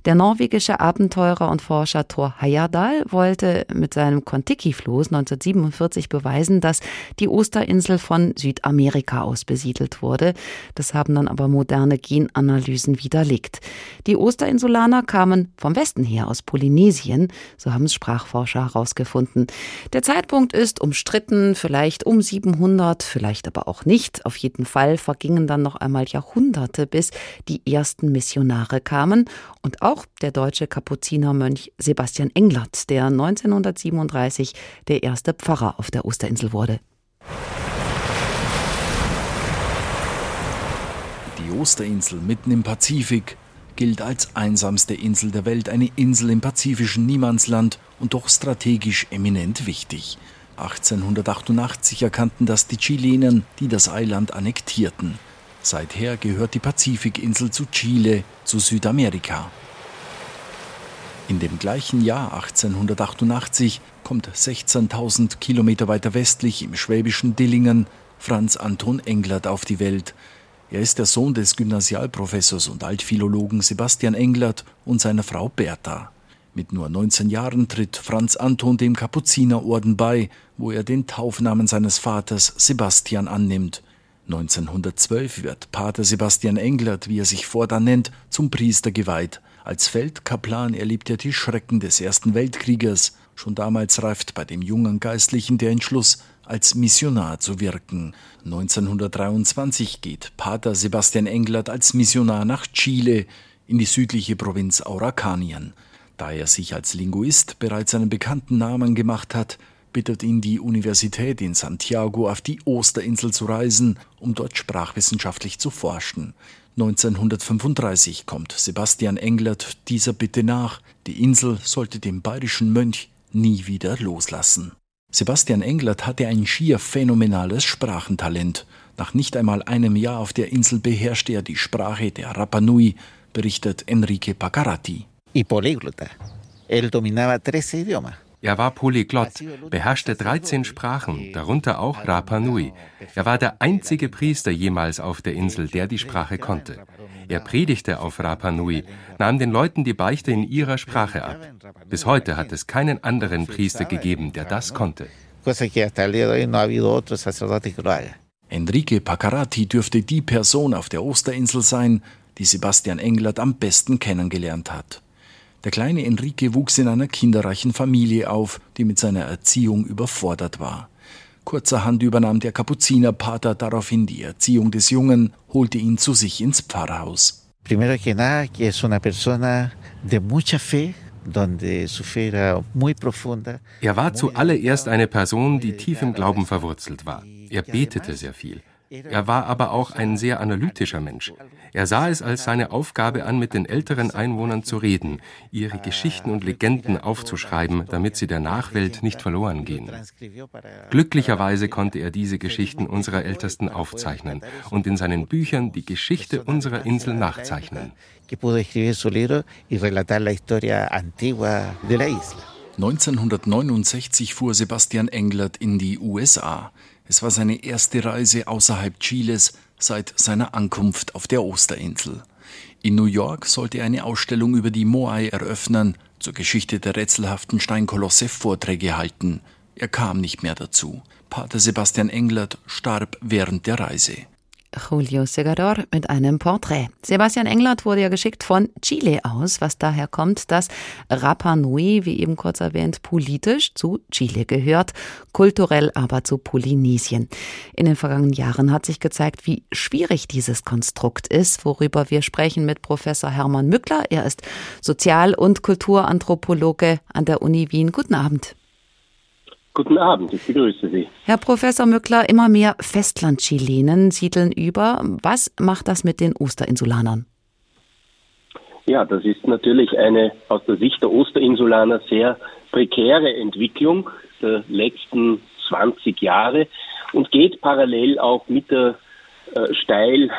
Der norwegische Abenteurer und Forscher Thor Heyerdahl wollte mit seinem Kontiki-Floß 1947 beweisen, dass die Osterinsel von Südamerika aus besiedelt wurde. Das haben dann aber moderne Genanalysen widerlegt. Die Osterinsulaner kamen vom Westen her aus Polynesien so haben es Sprachforscher herausgefunden. Der Zeitpunkt ist umstritten, vielleicht um 700, vielleicht aber auch nicht. Auf jeden Fall vergingen dann noch einmal Jahrhunderte, bis die ersten Missionare kamen und auch der deutsche Kapuzinermönch Sebastian Englert, der 1937 der erste Pfarrer auf der Osterinsel wurde. Die Osterinsel mitten im Pazifik, gilt als einsamste Insel der Welt, eine Insel im pazifischen Niemandsland und doch strategisch eminent wichtig. 1888 erkannten das die Chilenen, die das Eiland annektierten. Seither gehört die Pazifikinsel zu Chile, zu Südamerika. In dem gleichen Jahr 1888 kommt 16.000 Kilometer weiter westlich im schwäbischen Dillingen Franz Anton Englert auf die Welt, er ist der Sohn des Gymnasialprofessors und Altphilologen Sebastian Englert und seiner Frau Bertha. Mit nur 19 Jahren tritt Franz Anton dem Kapuzinerorden bei, wo er den Taufnamen seines Vaters Sebastian annimmt. 1912 wird Pater Sebastian Englert, wie er sich fortan nennt, zum Priester geweiht. Als Feldkaplan erlebt er die Schrecken des Ersten Weltkrieges. Schon damals reift bei dem jungen Geistlichen der Entschluss, als Missionar zu wirken. 1923 geht Pater Sebastian Englert als Missionar nach Chile in die südliche Provinz Aurakanien. Da er sich als Linguist bereits einen bekannten Namen gemacht hat, bittet ihn die Universität in Santiago auf die Osterinsel zu reisen, um dort sprachwissenschaftlich zu forschen. 1935 kommt Sebastian Englert dieser Bitte nach, die Insel sollte dem bayerischen Mönch nie wieder loslassen. Sebastian Englert hatte ein schier phänomenales Sprachentalent. Nach nicht einmal einem Jahr auf der Insel beherrschte er die Sprache der Rapa Nui, berichtet Enrique Paccarati. Y políglota. Él dominaba 13 idiomas. Er war Polyglott, beherrschte 13 Sprachen, darunter auch Rapa Nui. Er war der einzige Priester jemals auf der Insel, der die Sprache konnte. Er predigte auf Rapa Nui, nahm den Leuten die Beichte in ihrer Sprache ab. Bis heute hat es keinen anderen Priester gegeben, der das konnte. Enrique Paccarati dürfte die Person auf der Osterinsel sein, die Sebastian Englert am besten kennengelernt hat. Der kleine Enrique wuchs in einer kinderreichen Familie auf, die mit seiner Erziehung überfordert war. Kurzerhand übernahm der Kapuzinerpater daraufhin die Erziehung des Jungen, holte ihn zu sich ins Pfarrhaus. Primero que nada, que es una persona de mucha fe, er war zuallererst eine Person, die tief im Glauben verwurzelt war. Er betete sehr viel. Er war aber auch ein sehr analytischer Mensch. Er sah es als seine Aufgabe an, mit den älteren Einwohnern zu reden, ihre Geschichten und Legenden aufzuschreiben, damit sie der Nachwelt nicht verloren gehen. Glücklicherweise konnte er diese Geschichten unserer Ältesten aufzeichnen und in seinen Büchern die Geschichte unserer Insel nachzeichnen. 1969 fuhr Sebastian Englert in die USA. Es war seine erste Reise außerhalb Chiles seit seiner Ankunft auf der Osterinsel. In New York sollte er eine Ausstellung über die Moai eröffnen, zur Geschichte der rätselhaften Steinkolosse Vorträge halten. Er kam nicht mehr dazu. Pater Sebastian Englert starb während der Reise. Julio Segador mit einem Porträt. Sebastian Englert wurde ja geschickt von Chile aus, was daher kommt, dass Rapa Nui, wie eben kurz erwähnt, politisch zu Chile gehört, kulturell aber zu Polynesien. In den vergangenen Jahren hat sich gezeigt, wie schwierig dieses Konstrukt ist, worüber wir sprechen mit Professor Hermann Mückler. Er ist Sozial- und Kulturanthropologe an der Uni Wien. Guten Abend. Guten Abend, ich begrüße Sie. Herr Professor Mückler, immer mehr Festlandchilenen siedeln über. Was macht das mit den Osterinsulanern? Ja, das ist natürlich eine aus der Sicht der Osterinsulaner sehr prekäre Entwicklung der letzten 20 Jahre und geht parallel auch mit der äh, steil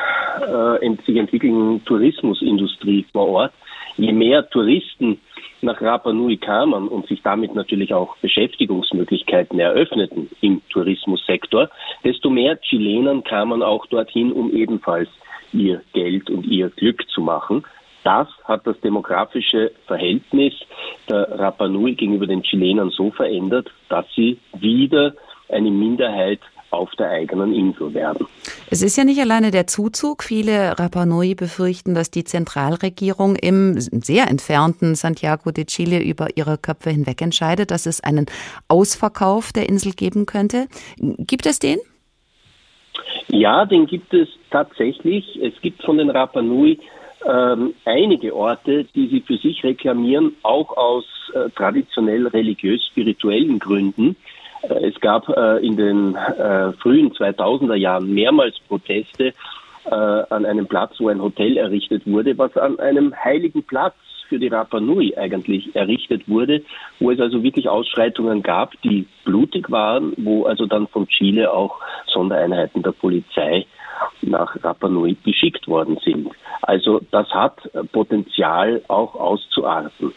äh, sich entwickelnden Tourismusindustrie vor Ort. Je mehr Touristen nach Rapa Nui kamen und sich damit natürlich auch Beschäftigungsmöglichkeiten eröffneten im Tourismussektor, desto mehr Chilenen kamen auch dorthin, um ebenfalls ihr Geld und ihr Glück zu machen. Das hat das demografische Verhältnis der Rapa Nui gegenüber den Chilenern so verändert, dass sie wieder eine Minderheit auf der eigenen Insel werden. Es ist ja nicht alleine der Zuzug. Viele Rapa Nui befürchten, dass die Zentralregierung im sehr entfernten Santiago de Chile über ihre Köpfe hinweg entscheidet, dass es einen Ausverkauf der Insel geben könnte. Gibt es den? Ja, den gibt es tatsächlich. Es gibt von den Rapa Nui ähm, einige Orte, die sie für sich reklamieren, auch aus äh, traditionell religiös-spirituellen Gründen. Äh, es gab äh, in den äh, frühen 2000er Jahren mehrmals Proteste an einem Platz, wo ein Hotel errichtet wurde, was an einem heiligen Platz für die Rapa Nui eigentlich errichtet wurde, wo es also wirklich Ausschreitungen gab, die blutig waren, wo also dann von Chile auch Sondereinheiten der Polizei nach Rapa Nui geschickt worden sind. Also das hat Potenzial auch auszuarten.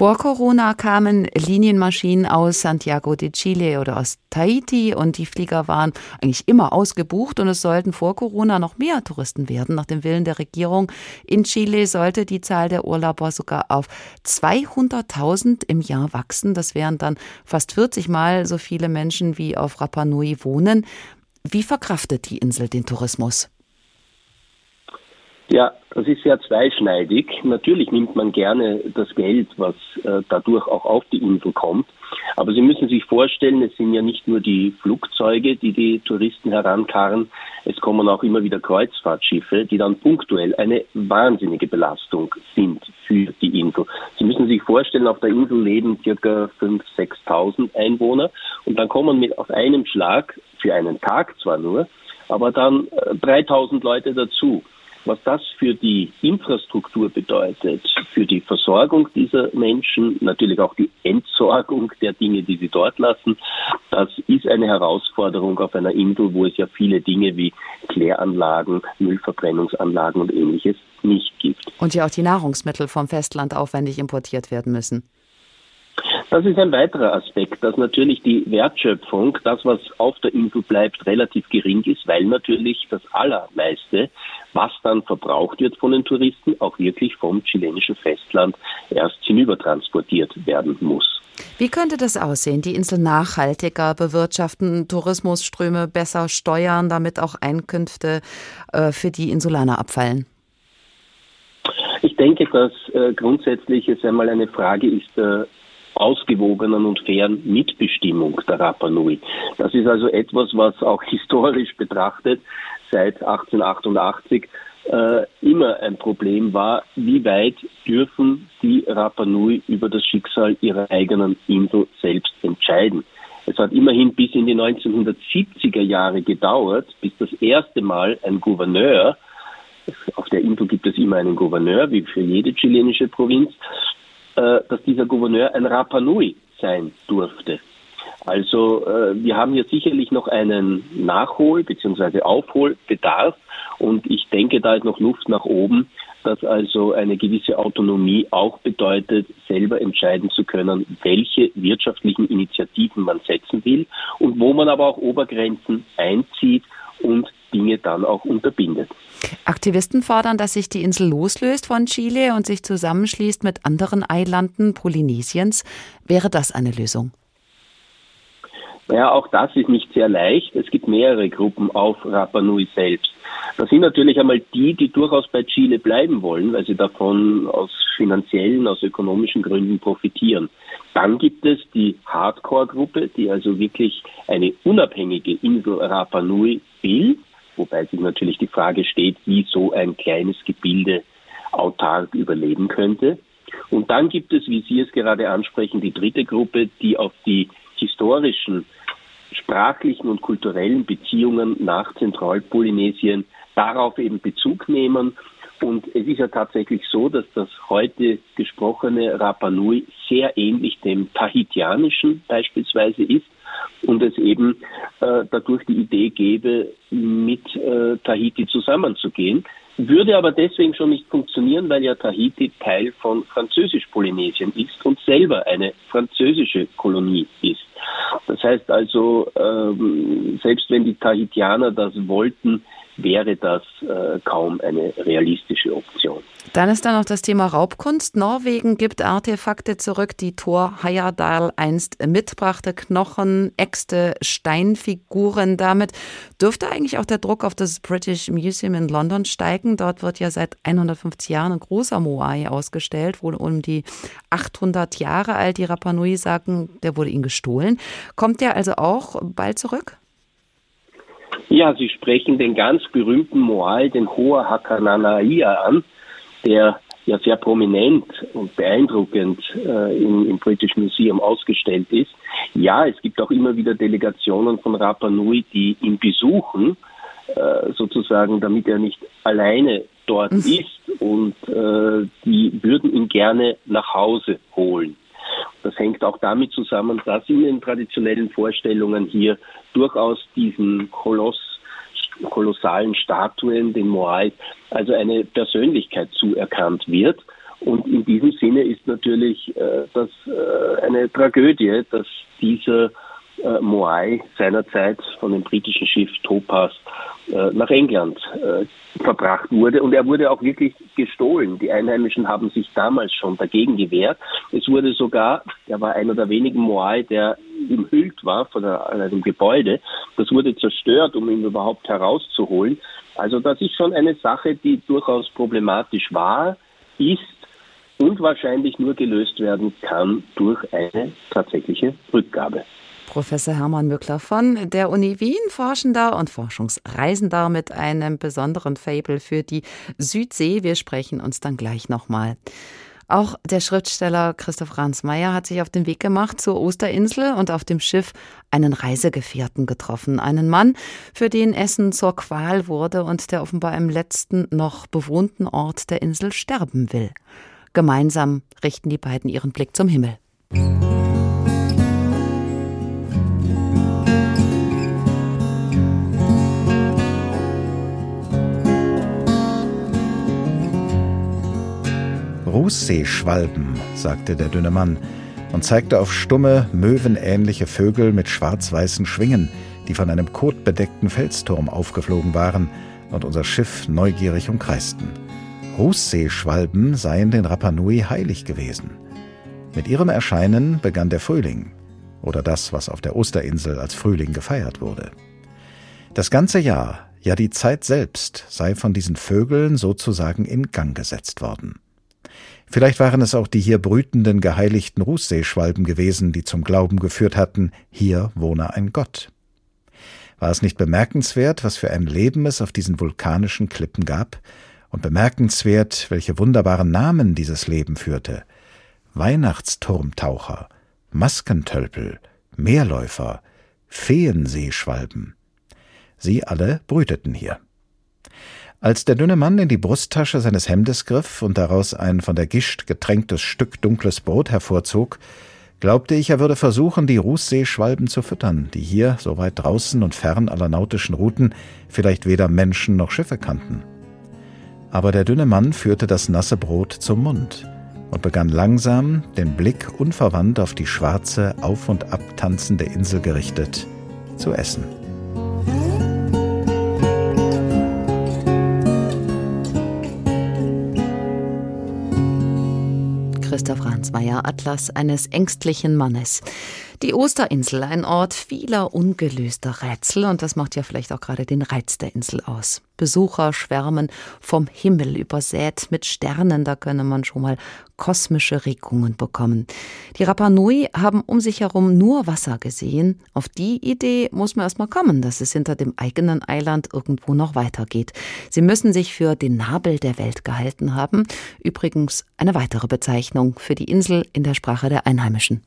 Vor Corona kamen Linienmaschinen aus Santiago de Chile oder aus Tahiti und die Flieger waren eigentlich immer ausgebucht und es sollten vor Corona noch mehr Touristen werden. Nach dem Willen der Regierung in Chile sollte die Zahl der Urlauber sogar auf 200.000 im Jahr wachsen. Das wären dann fast 40 Mal so viele Menschen wie auf Rapa Nui wohnen. Wie verkraftet die Insel den Tourismus? Ja, das ist sehr zweischneidig. Natürlich nimmt man gerne das Geld, was äh, dadurch auch auf die Insel kommt. Aber Sie müssen sich vorstellen, es sind ja nicht nur die Flugzeuge, die die Touristen herankarren. Es kommen auch immer wieder Kreuzfahrtschiffe, die dann punktuell eine wahnsinnige Belastung sind für die Insel. Sie müssen sich vorstellen, auf der Insel leben circa 5.000, 6.000 Einwohner und dann kommen mit auf einem Schlag, für einen Tag zwar nur, aber dann äh, 3.000 Leute dazu. Was das für die Infrastruktur bedeutet, für die Versorgung dieser Menschen, natürlich auch die Entsorgung der Dinge, die sie dort lassen, das ist eine Herausforderung auf einer Insel, wo es ja viele Dinge wie Kläranlagen, Müllverbrennungsanlagen und ähnliches nicht gibt. Und ja auch die Nahrungsmittel vom Festland aufwendig importiert werden müssen. Das ist ein weiterer Aspekt, dass natürlich die Wertschöpfung, das, was auf der Insel bleibt, relativ gering ist, weil natürlich das Allermeiste, was dann verbraucht wird von den Touristen, auch wirklich vom chilenischen Festland erst hinübertransportiert werden muss. Wie könnte das aussehen? Die Insel nachhaltiger bewirtschaften, Tourismusströme besser steuern, damit auch Einkünfte äh, für die Insulaner abfallen? Ich denke, dass äh, grundsätzlich es einmal eine Frage ist der ausgewogenen und fairen Mitbestimmung der Rapa Nui. Das ist also etwas, was auch (laughs) historisch betrachtet seit 1888 äh, immer ein Problem war, wie weit dürfen die Rapa Nui über das Schicksal ihrer eigenen Insel selbst entscheiden. Es hat immerhin bis in die 1970er Jahre gedauert, bis das erste Mal ein Gouverneur, auf der Insel gibt es immer einen Gouverneur, wie für jede chilenische Provinz, äh, dass dieser Gouverneur ein Rapa Nui sein durfte. Also äh, wir haben hier sicherlich noch einen Nachhol- bzw. Aufholbedarf und ich denke, da ist noch Luft nach oben, dass also eine gewisse Autonomie auch bedeutet, selber entscheiden zu können, welche wirtschaftlichen Initiativen man setzen will und wo man aber auch Obergrenzen einzieht und Dinge dann auch unterbindet. Aktivisten fordern, dass sich die Insel loslöst von Chile und sich zusammenschließt mit anderen Eilanden Polynesiens. Wäre das eine Lösung? Ja, auch das ist nicht sehr leicht. Es gibt mehrere Gruppen auf Rapa Nui selbst. Das sind natürlich einmal die, die durchaus bei Chile bleiben wollen, weil sie davon aus finanziellen, aus ökonomischen Gründen profitieren. Dann gibt es die Hardcore-Gruppe, die also wirklich eine unabhängige Insel Rapa Nui will, wobei sich natürlich die Frage steht, wie so ein kleines Gebilde autark überleben könnte. Und dann gibt es, wie Sie es gerade ansprechen, die dritte Gruppe, die auf die historischen, sprachlichen und kulturellen Beziehungen nach Zentralpolynesien darauf eben Bezug nehmen. Und es ist ja tatsächlich so, dass das heute gesprochene Rapa Nui sehr ähnlich dem Tahitianischen beispielsweise ist und es eben äh, dadurch die Idee gäbe, mit äh, Tahiti zusammenzugehen. Würde aber deswegen schon nicht funktionieren, weil ja Tahiti Teil von Französisch-Polynesien ist und selber eine französische Kolonie ist. Das heißt also, ähm, selbst wenn die Tahitianer das wollten, wäre das äh, kaum eine realistische Option. Dann ist da noch das Thema Raubkunst. Norwegen gibt Artefakte zurück, die Thor Heyerdahl einst mitbrachte. Knochen, Äxte, Steinfiguren. Damit dürfte eigentlich auch der Druck auf das British Museum in London steigen. Dort wird ja seit 150 Jahren ein großer Moai ausgestellt, wohl um die 800 Jahre alt. Die Rapa Nui sagen, der wurde ihnen gestohlen. Kommt der also auch bald zurück? Ja, Sie sprechen den ganz berühmten Moai, den Hoa Hakananaia an, der ja sehr prominent und beeindruckend äh, im, im, British Museum ausgestellt ist. Ja, es gibt auch immer wieder Delegationen von Rapa Nui, die ihn besuchen, äh, sozusagen, damit er nicht alleine dort mhm. ist und äh, die würden ihn gerne nach Hause holen. Das hängt auch damit zusammen, dass in den traditionellen Vorstellungen hier durchaus diesen Koloss kolossalen Statuen, den Moai, also eine Persönlichkeit zuerkannt wird. Und in diesem Sinne ist natürlich äh, das äh, eine Tragödie, dass dieser äh, Moai seinerzeit von dem britischen Schiff Topaz äh, nach England äh, verbracht wurde. Und er wurde auch wirklich gestohlen. Die Einheimischen haben sich damals schon dagegen gewehrt. Es wurde sogar, er war einer der wenigen Moai, der umhüllt war von einem Gebäude. Das wurde zerstört, um ihn überhaupt herauszuholen. Also das ist schon eine Sache, die durchaus problematisch war, ist und wahrscheinlich nur gelöst werden kann durch eine tatsächliche Rückgabe. Professor Hermann Mückler von der Uni Wien, Forschender und Forschungsreisender mit einem besonderen Fable für die Südsee. Wir sprechen uns dann gleich nochmal. Auch der Schriftsteller Christoph Ransmayr hat sich auf den Weg gemacht zur Osterinsel und auf dem Schiff einen Reisegefährten getroffen. Einen Mann, für den Essen zur Qual wurde und der offenbar im letzten noch bewohnten Ort der Insel sterben will. Gemeinsam richten die beiden ihren Blick zum Himmel. Rußseeschwalben, sagte der dünne Mann und zeigte auf stumme, möwenähnliche Vögel mit schwarz-weißen Schwingen, die von einem kotbedeckten Felsturm aufgeflogen waren und unser Schiff neugierig umkreisten. Rußseeschwalben seien den Rapanui heilig gewesen. Mit ihrem Erscheinen begann der Frühling, oder das, was auf der Osterinsel als Frühling gefeiert wurde. Das ganze Jahr, ja die Zeit selbst, sei von diesen Vögeln sozusagen in Gang gesetzt worden. Vielleicht waren es auch die hier brütenden geheiligten Rußseeschwalben gewesen, die zum Glauben geführt hatten, hier wohne ein Gott. War es nicht bemerkenswert, was für ein Leben es auf diesen vulkanischen Klippen gab? Und bemerkenswert, welche wunderbaren Namen dieses Leben führte. Weihnachtsturmtaucher, Maskentölpel, Meerläufer, Feenseeschwalben. Sie alle brüteten hier. Als der dünne Mann in die Brusttasche seines Hemdes griff und daraus ein von der Gischt getränktes Stück dunkles Brot hervorzog, glaubte ich, er würde versuchen, die Rußseeschwalben zu füttern, die hier, so weit draußen und fern aller nautischen Routen, vielleicht weder Menschen noch Schiffe kannten. Aber der dünne Mann führte das nasse Brot zum Mund und begann langsam, den Blick unverwandt auf die schwarze, auf und ab tanzende Insel gerichtet, zu essen. Christoph Ransmayr, Atlas eines ängstlichen Mannes. Die Osterinsel, ein Ort vieler ungelöster Rätsel und das macht ja vielleicht auch gerade den Reiz der Insel aus. Besucher schwärmen vom Himmel übersät mit Sternen, da könne man schon mal kosmische Regungen bekommen. Die Rapa Nui haben um sich herum nur Wasser gesehen. Auf die Idee muss man erst mal kommen, dass es hinter dem eigenen Eiland irgendwo noch weitergeht. Sie müssen sich für den Nabel der Welt gehalten haben. Übrigens eine weitere Bezeichnung für die Insel in der Sprache der Einheimischen.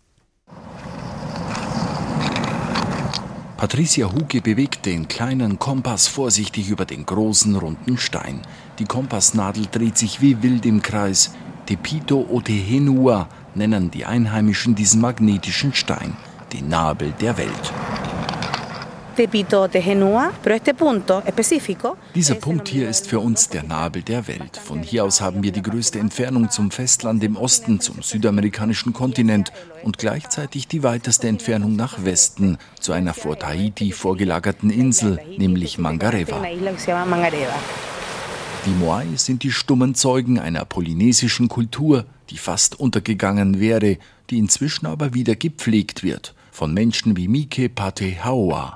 Patricia Huke bewegt den kleinen Kompass vorsichtig über den großen runden Stein. Die Kompassnadel dreht sich wie wild im Kreis. Tepito Otehenua nennen die Einheimischen diesen magnetischen Stein, den Nabel der Welt. Dieser Punkt hier ist für uns der Nabel der Welt. Von hier aus haben wir die größte Entfernung zum Festland im Osten, zum südamerikanischen Kontinent und gleichzeitig die weiteste Entfernung nach Westen, zu einer vor Tahiti vorgelagerten Insel, nämlich Mangareva. Die Moai sind die stummen Zeugen einer polynesischen Kultur, die fast untergegangen wäre, die inzwischen aber wieder gepflegt wird von Menschen wie Mike Patehaoa.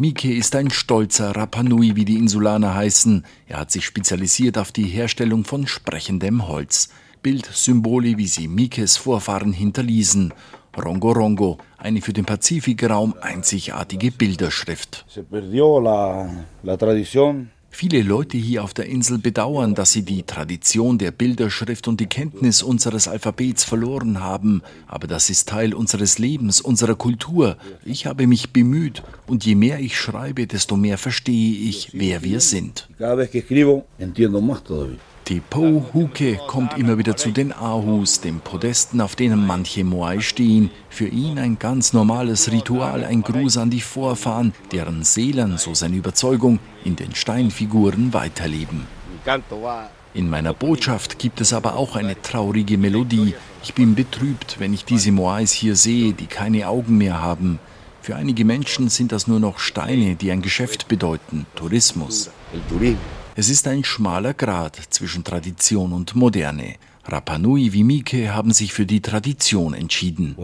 Mike ist ein stolzer Rapanui, wie die Insulaner heißen. Er hat sich spezialisiert auf die Herstellung von sprechendem Holz. Bildsymbole, wie sie Mikes Vorfahren hinterließen. Rongo Rongo, eine für den Pazifikraum einzigartige Bilderschrift. Viele Leute hier auf der Insel bedauern, dass sie die Tradition der Bilderschrift und die Kenntnis unseres Alphabets verloren haben. Aber das ist Teil unseres Lebens, unserer Kultur. Ich habe mich bemüht und je mehr ich schreibe, desto mehr verstehe ich, wer wir sind. Die Po-Huke kommt immer wieder zu den Ahus, den Podesten, auf denen manche Moai stehen. Für ihn ein ganz normales Ritual, ein Gruß an die Vorfahren, deren Seelen, so seine Überzeugung, in den Steinfiguren weiterleben. In meiner Botschaft gibt es aber auch eine traurige Melodie. Ich bin betrübt, wenn ich diese Moais hier sehe, die keine Augen mehr haben. Für einige Menschen sind das nur noch Steine, die ein Geschäft bedeuten, Tourismus. Es ist ein schmaler Grat zwischen Tradition und Moderne. Rapa Nui wie Mike haben sich für die Tradition entschieden.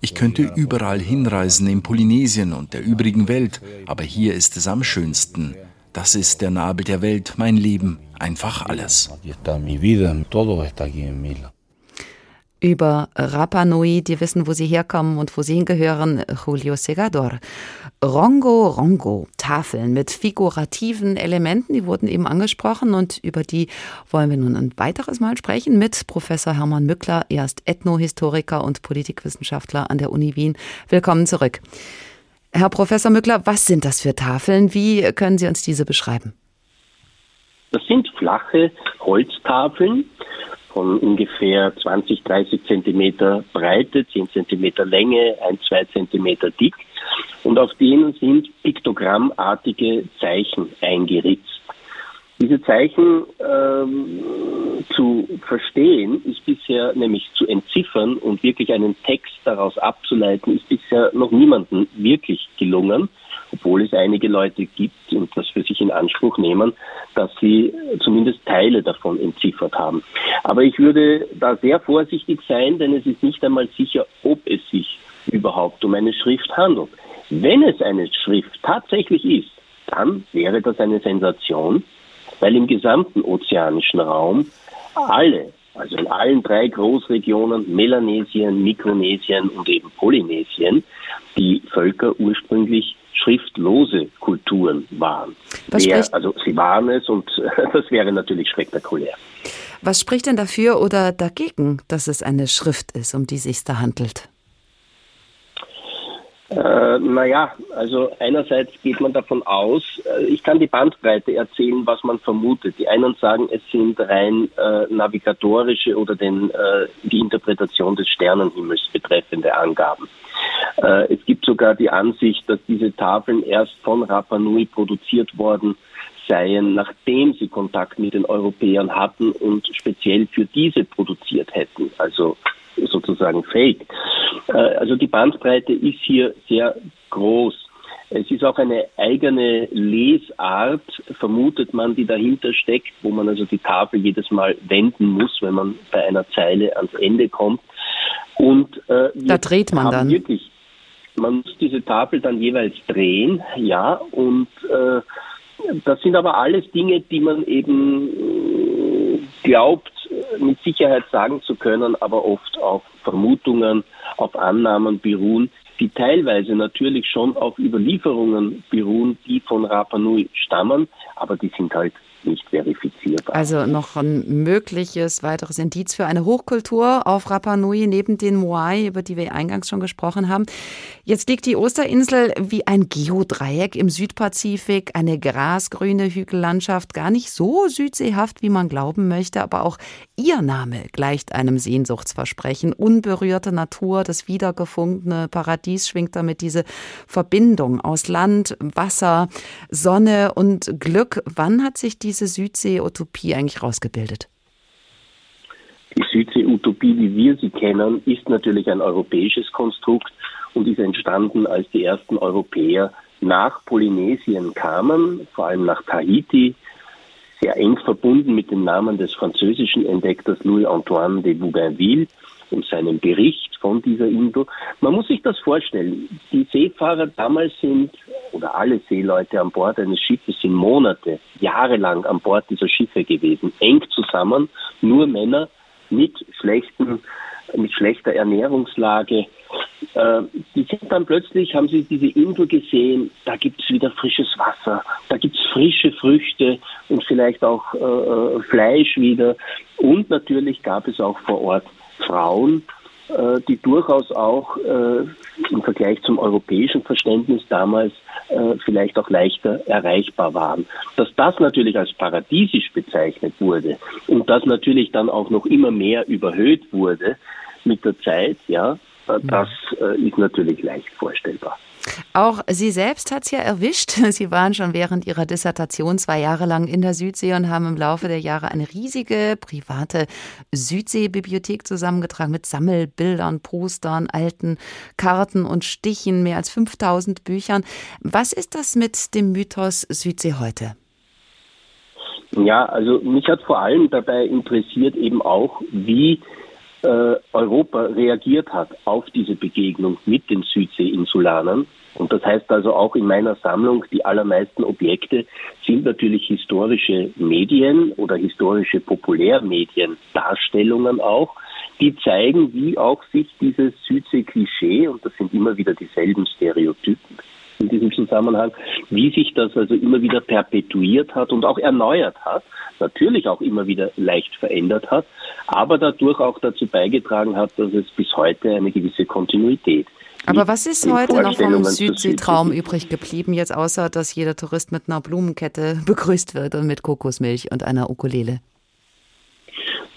Ich könnte überall hinreisen in Polynesien und der übrigen Welt, aber hier ist es am schönsten. Das ist der Nabel der Welt, mein Leben, einfach alles über Rapa Nui, die wissen, wo sie herkommen und wo sie hingehören, Julio Segador. Rongo Rongo, Tafeln mit figurativen Elementen, die wurden eben angesprochen und über die wollen wir nun ein weiteres Mal sprechen mit Professor Hermann Mückler. Er ist Ethnohistoriker und Politikwissenschaftler an der Uni Wien. Willkommen zurück. Herr Professor Mückler, was sind das für Tafeln? Wie können Sie uns diese beschreiben? Das sind flache Holztafeln, von ungefähr 20, 30 Zentimeter Breite, 10 Zentimeter Länge, 1, 2 Zentimeter dick. Und auf denen sind piktogrammartige Zeichen eingeritzt. Diese Zeichen ähm, zu verstehen, ist bisher nämlich zu entziffern und wirklich einen Text daraus abzuleiten, ist bisher noch niemandem wirklich gelungen obwohl es einige Leute gibt und das für sich in Anspruch nehmen, dass sie zumindest Teile davon entziffert haben. Aber ich würde da sehr vorsichtig sein, denn es ist nicht einmal sicher, ob es sich überhaupt um eine Schrift handelt. Wenn es eine Schrift tatsächlich ist, dann wäre das eine Sensation, weil im gesamten ozeanischen Raum alle, also in allen drei Großregionen, Melanesien, Mikronesien und eben Polynesien, die Völker ursprünglich schriftlose Kulturen waren. Wer, also sie waren es und (laughs) das wäre natürlich spektakulär. Was spricht denn dafür oder dagegen, dass es eine Schrift ist, um die es sich da handelt? Äh, naja, also einerseits geht man davon aus, äh, ich kann die Bandbreite erzählen, was man vermutet. Die einen sagen, es sind rein äh, navigatorische oder den, äh, die Interpretation des Sternenhimmels betreffende Angaben. Äh, es gibt sogar die Ansicht, dass diese Tafeln erst von Rapa Nui produziert worden seien, nachdem sie Kontakt mit den Europäern hatten und speziell für diese produziert hätten, also sozusagen fake. Äh, also die Bandbreite ist hier sehr groß. Es ist auch eine eigene Lesart, vermutet man, die dahinter steckt, wo man also die Tafel jedes Mal wenden muss, wenn man bei einer Zeile ans Ende kommt. Und äh, da dreht man dann. Wirklich, man muss diese Tafel dann jeweils drehen, ja, und äh, das sind aber alles Dinge, die man eben äh, glaubt, mit Sicherheit sagen zu können, aber oft auf Vermutungen, auf Annahmen beruhen, die teilweise natürlich schon auf Überlieferungen beruhen, die von Rapa Nui stammen, aber die sind halt nicht verifizierbar. Also noch ein mögliches weiteres Indiz für eine Hochkultur auf Rapa Nui neben den Moai, über die wir eingangs schon gesprochen haben. Jetzt liegt die Osterinsel wie ein Geodreieck im Südpazifik, eine grasgrüne Hügellandschaft, gar nicht so südseehaft, wie man glauben möchte, aber auch ihr Name gleicht einem Sehnsuchtsversprechen. Unberührte Natur, das wiedergefundene Paradies schwingt damit diese Verbindung aus Land, Wasser, Sonne und Glück. Wann hat sich diese diese Südsee-Utopie eigentlich rausgebildet? Die Südsee-Utopie, wie wir sie kennen, ist natürlich ein europäisches Konstrukt und ist entstanden, als die ersten Europäer nach Polynesien kamen, vor allem nach Tahiti, sehr eng verbunden mit dem Namen des französischen Entdeckers Louis-Antoine de Bougainville und seinem Bericht von dieser Insel. Man muss sich das vorstellen. Die Seefahrer damals sind, oder alle Seeleute an Bord eines Schiffes sind Monate, jahrelang an Bord dieser Schiffe gewesen, eng zusammen, nur Männer mit schlechten, mit schlechter Ernährungslage. Äh, die sind dann plötzlich, haben sie diese Insel gesehen, da gibt es wieder frisches Wasser, da gibt es frische Früchte und vielleicht auch äh, äh, Fleisch wieder. Und natürlich gab es auch vor Ort Frauen, die durchaus auch äh, im Vergleich zum europäischen Verständnis damals äh, vielleicht auch leichter erreichbar waren. Dass das natürlich als paradiesisch bezeichnet wurde und das natürlich dann auch noch immer mehr überhöht wurde mit der Zeit, ja, das ist natürlich leicht vorstellbar. Auch Sie selbst hat es ja erwischt. (laughs) Sie waren schon während Ihrer Dissertation zwei Jahre lang in der Südsee und haben im Laufe der Jahre eine riesige private Südseebibliothek zusammengetragen mit Sammelbildern, Postern, alten Karten und Stichen, mehr als 5000 Büchern. Was ist das mit dem Mythos Südsee heute? Ja, also mich hat vor allem dabei interessiert eben auch, wie äh, Europa reagiert hat auf diese Begegnung mit den Südseeinsulanern. Und das heißt also auch in meiner Sammlung, die allermeisten Objekte sind natürlich historische Medien oder historische Populärmedien, Darstellungen auch, die zeigen, wie auch sich dieses Südsee-Klischee, und das sind immer wieder dieselben Stereotypen, in diesem Zusammenhang, wie sich das also immer wieder perpetuiert hat und auch erneuert hat, natürlich auch immer wieder leicht verändert hat, aber dadurch auch dazu beigetragen hat, dass es bis heute eine gewisse Kontinuität aber was ist heute noch vom Südseetraum übrig geblieben, jetzt außer dass jeder Tourist mit einer Blumenkette (laughs) begrüßt wird und mit Kokosmilch und einer Ukulele?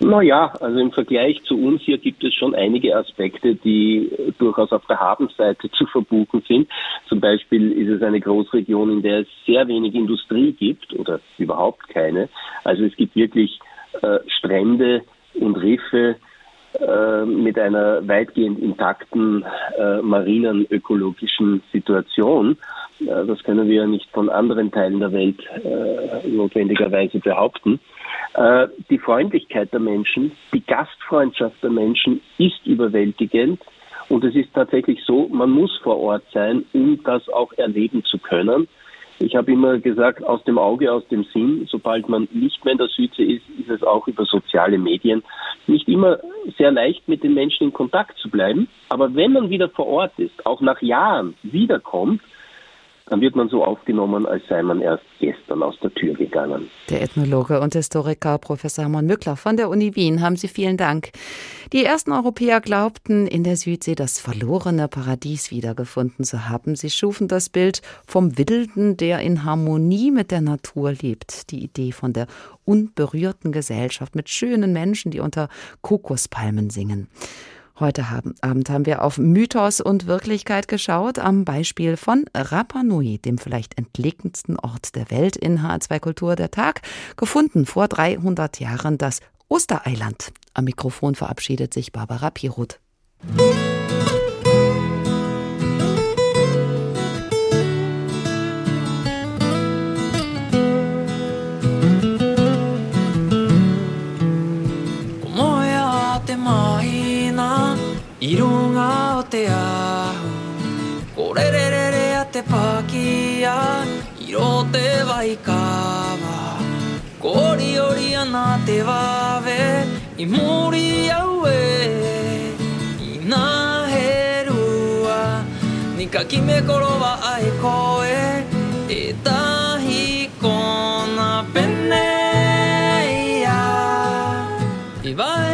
Naja, also im Vergleich zu uns hier gibt es schon einige Aspekte, die durchaus auf der Habenseite (laughs) zu verbuchen sind. Zum Beispiel ist es eine Großregion, in der es sehr wenig Industrie gibt oder überhaupt keine. Also es gibt wirklich äh, Strände und Riffe äh, mit einer weitgehend intakten äh, marinen ökologischen Situation. Äh, das können wir ja nicht von anderen Teilen der Welt äh, notwendigerweise behaupten. Äh, die Freundlichkeit der Menschen, die Gastfreundschaft der Menschen ist überwältigend. Und es ist tatsächlich so, man muss vor Ort sein, um das auch erleben zu können. Ich habe immer gesagt, aus dem Auge, aus dem Sinn. Sobald man nicht mehr in der Südsee ist, ist es auch über soziale Medien nicht immer sehr leicht, mit den Menschen in Kontakt zu bleiben. Aber wenn man wieder vor Ort ist, auch nach Jahren wiederkommt, dann wird man so aufgenommen, als sei man erst gestern aus der Tür gegangen. Der Ethnologe und Historiker Professor Hermann Mückler von der Uni Wien, haben Sie vielen Dank. Die ersten Europäer glaubten, in der Südsee das verlorene Paradies wiedergefunden zu haben. Sie schufen das Bild vom Wilden, der in Harmonie mit der Natur lebt. Die Idee von der unberührten Gesellschaft mit schönen Menschen, die unter Kokospalmen singen. Heute Abend haben wir auf Mythos und Wirklichkeit geschaut, am Beispiel von Rapa Nui, dem vielleicht entlegensten Ort der Welt in H2 Kultur der Tag, gefunden vor 300 Jahren das Ostereiland. Am Mikrofon verabschiedet sich Barbara Piroth. 色がうてやこれれれれやってパキや色てはいかわ氷よりやなてはべいもりやうえいなへるわにかきめころはあいこえいたひこなネイヤいばえ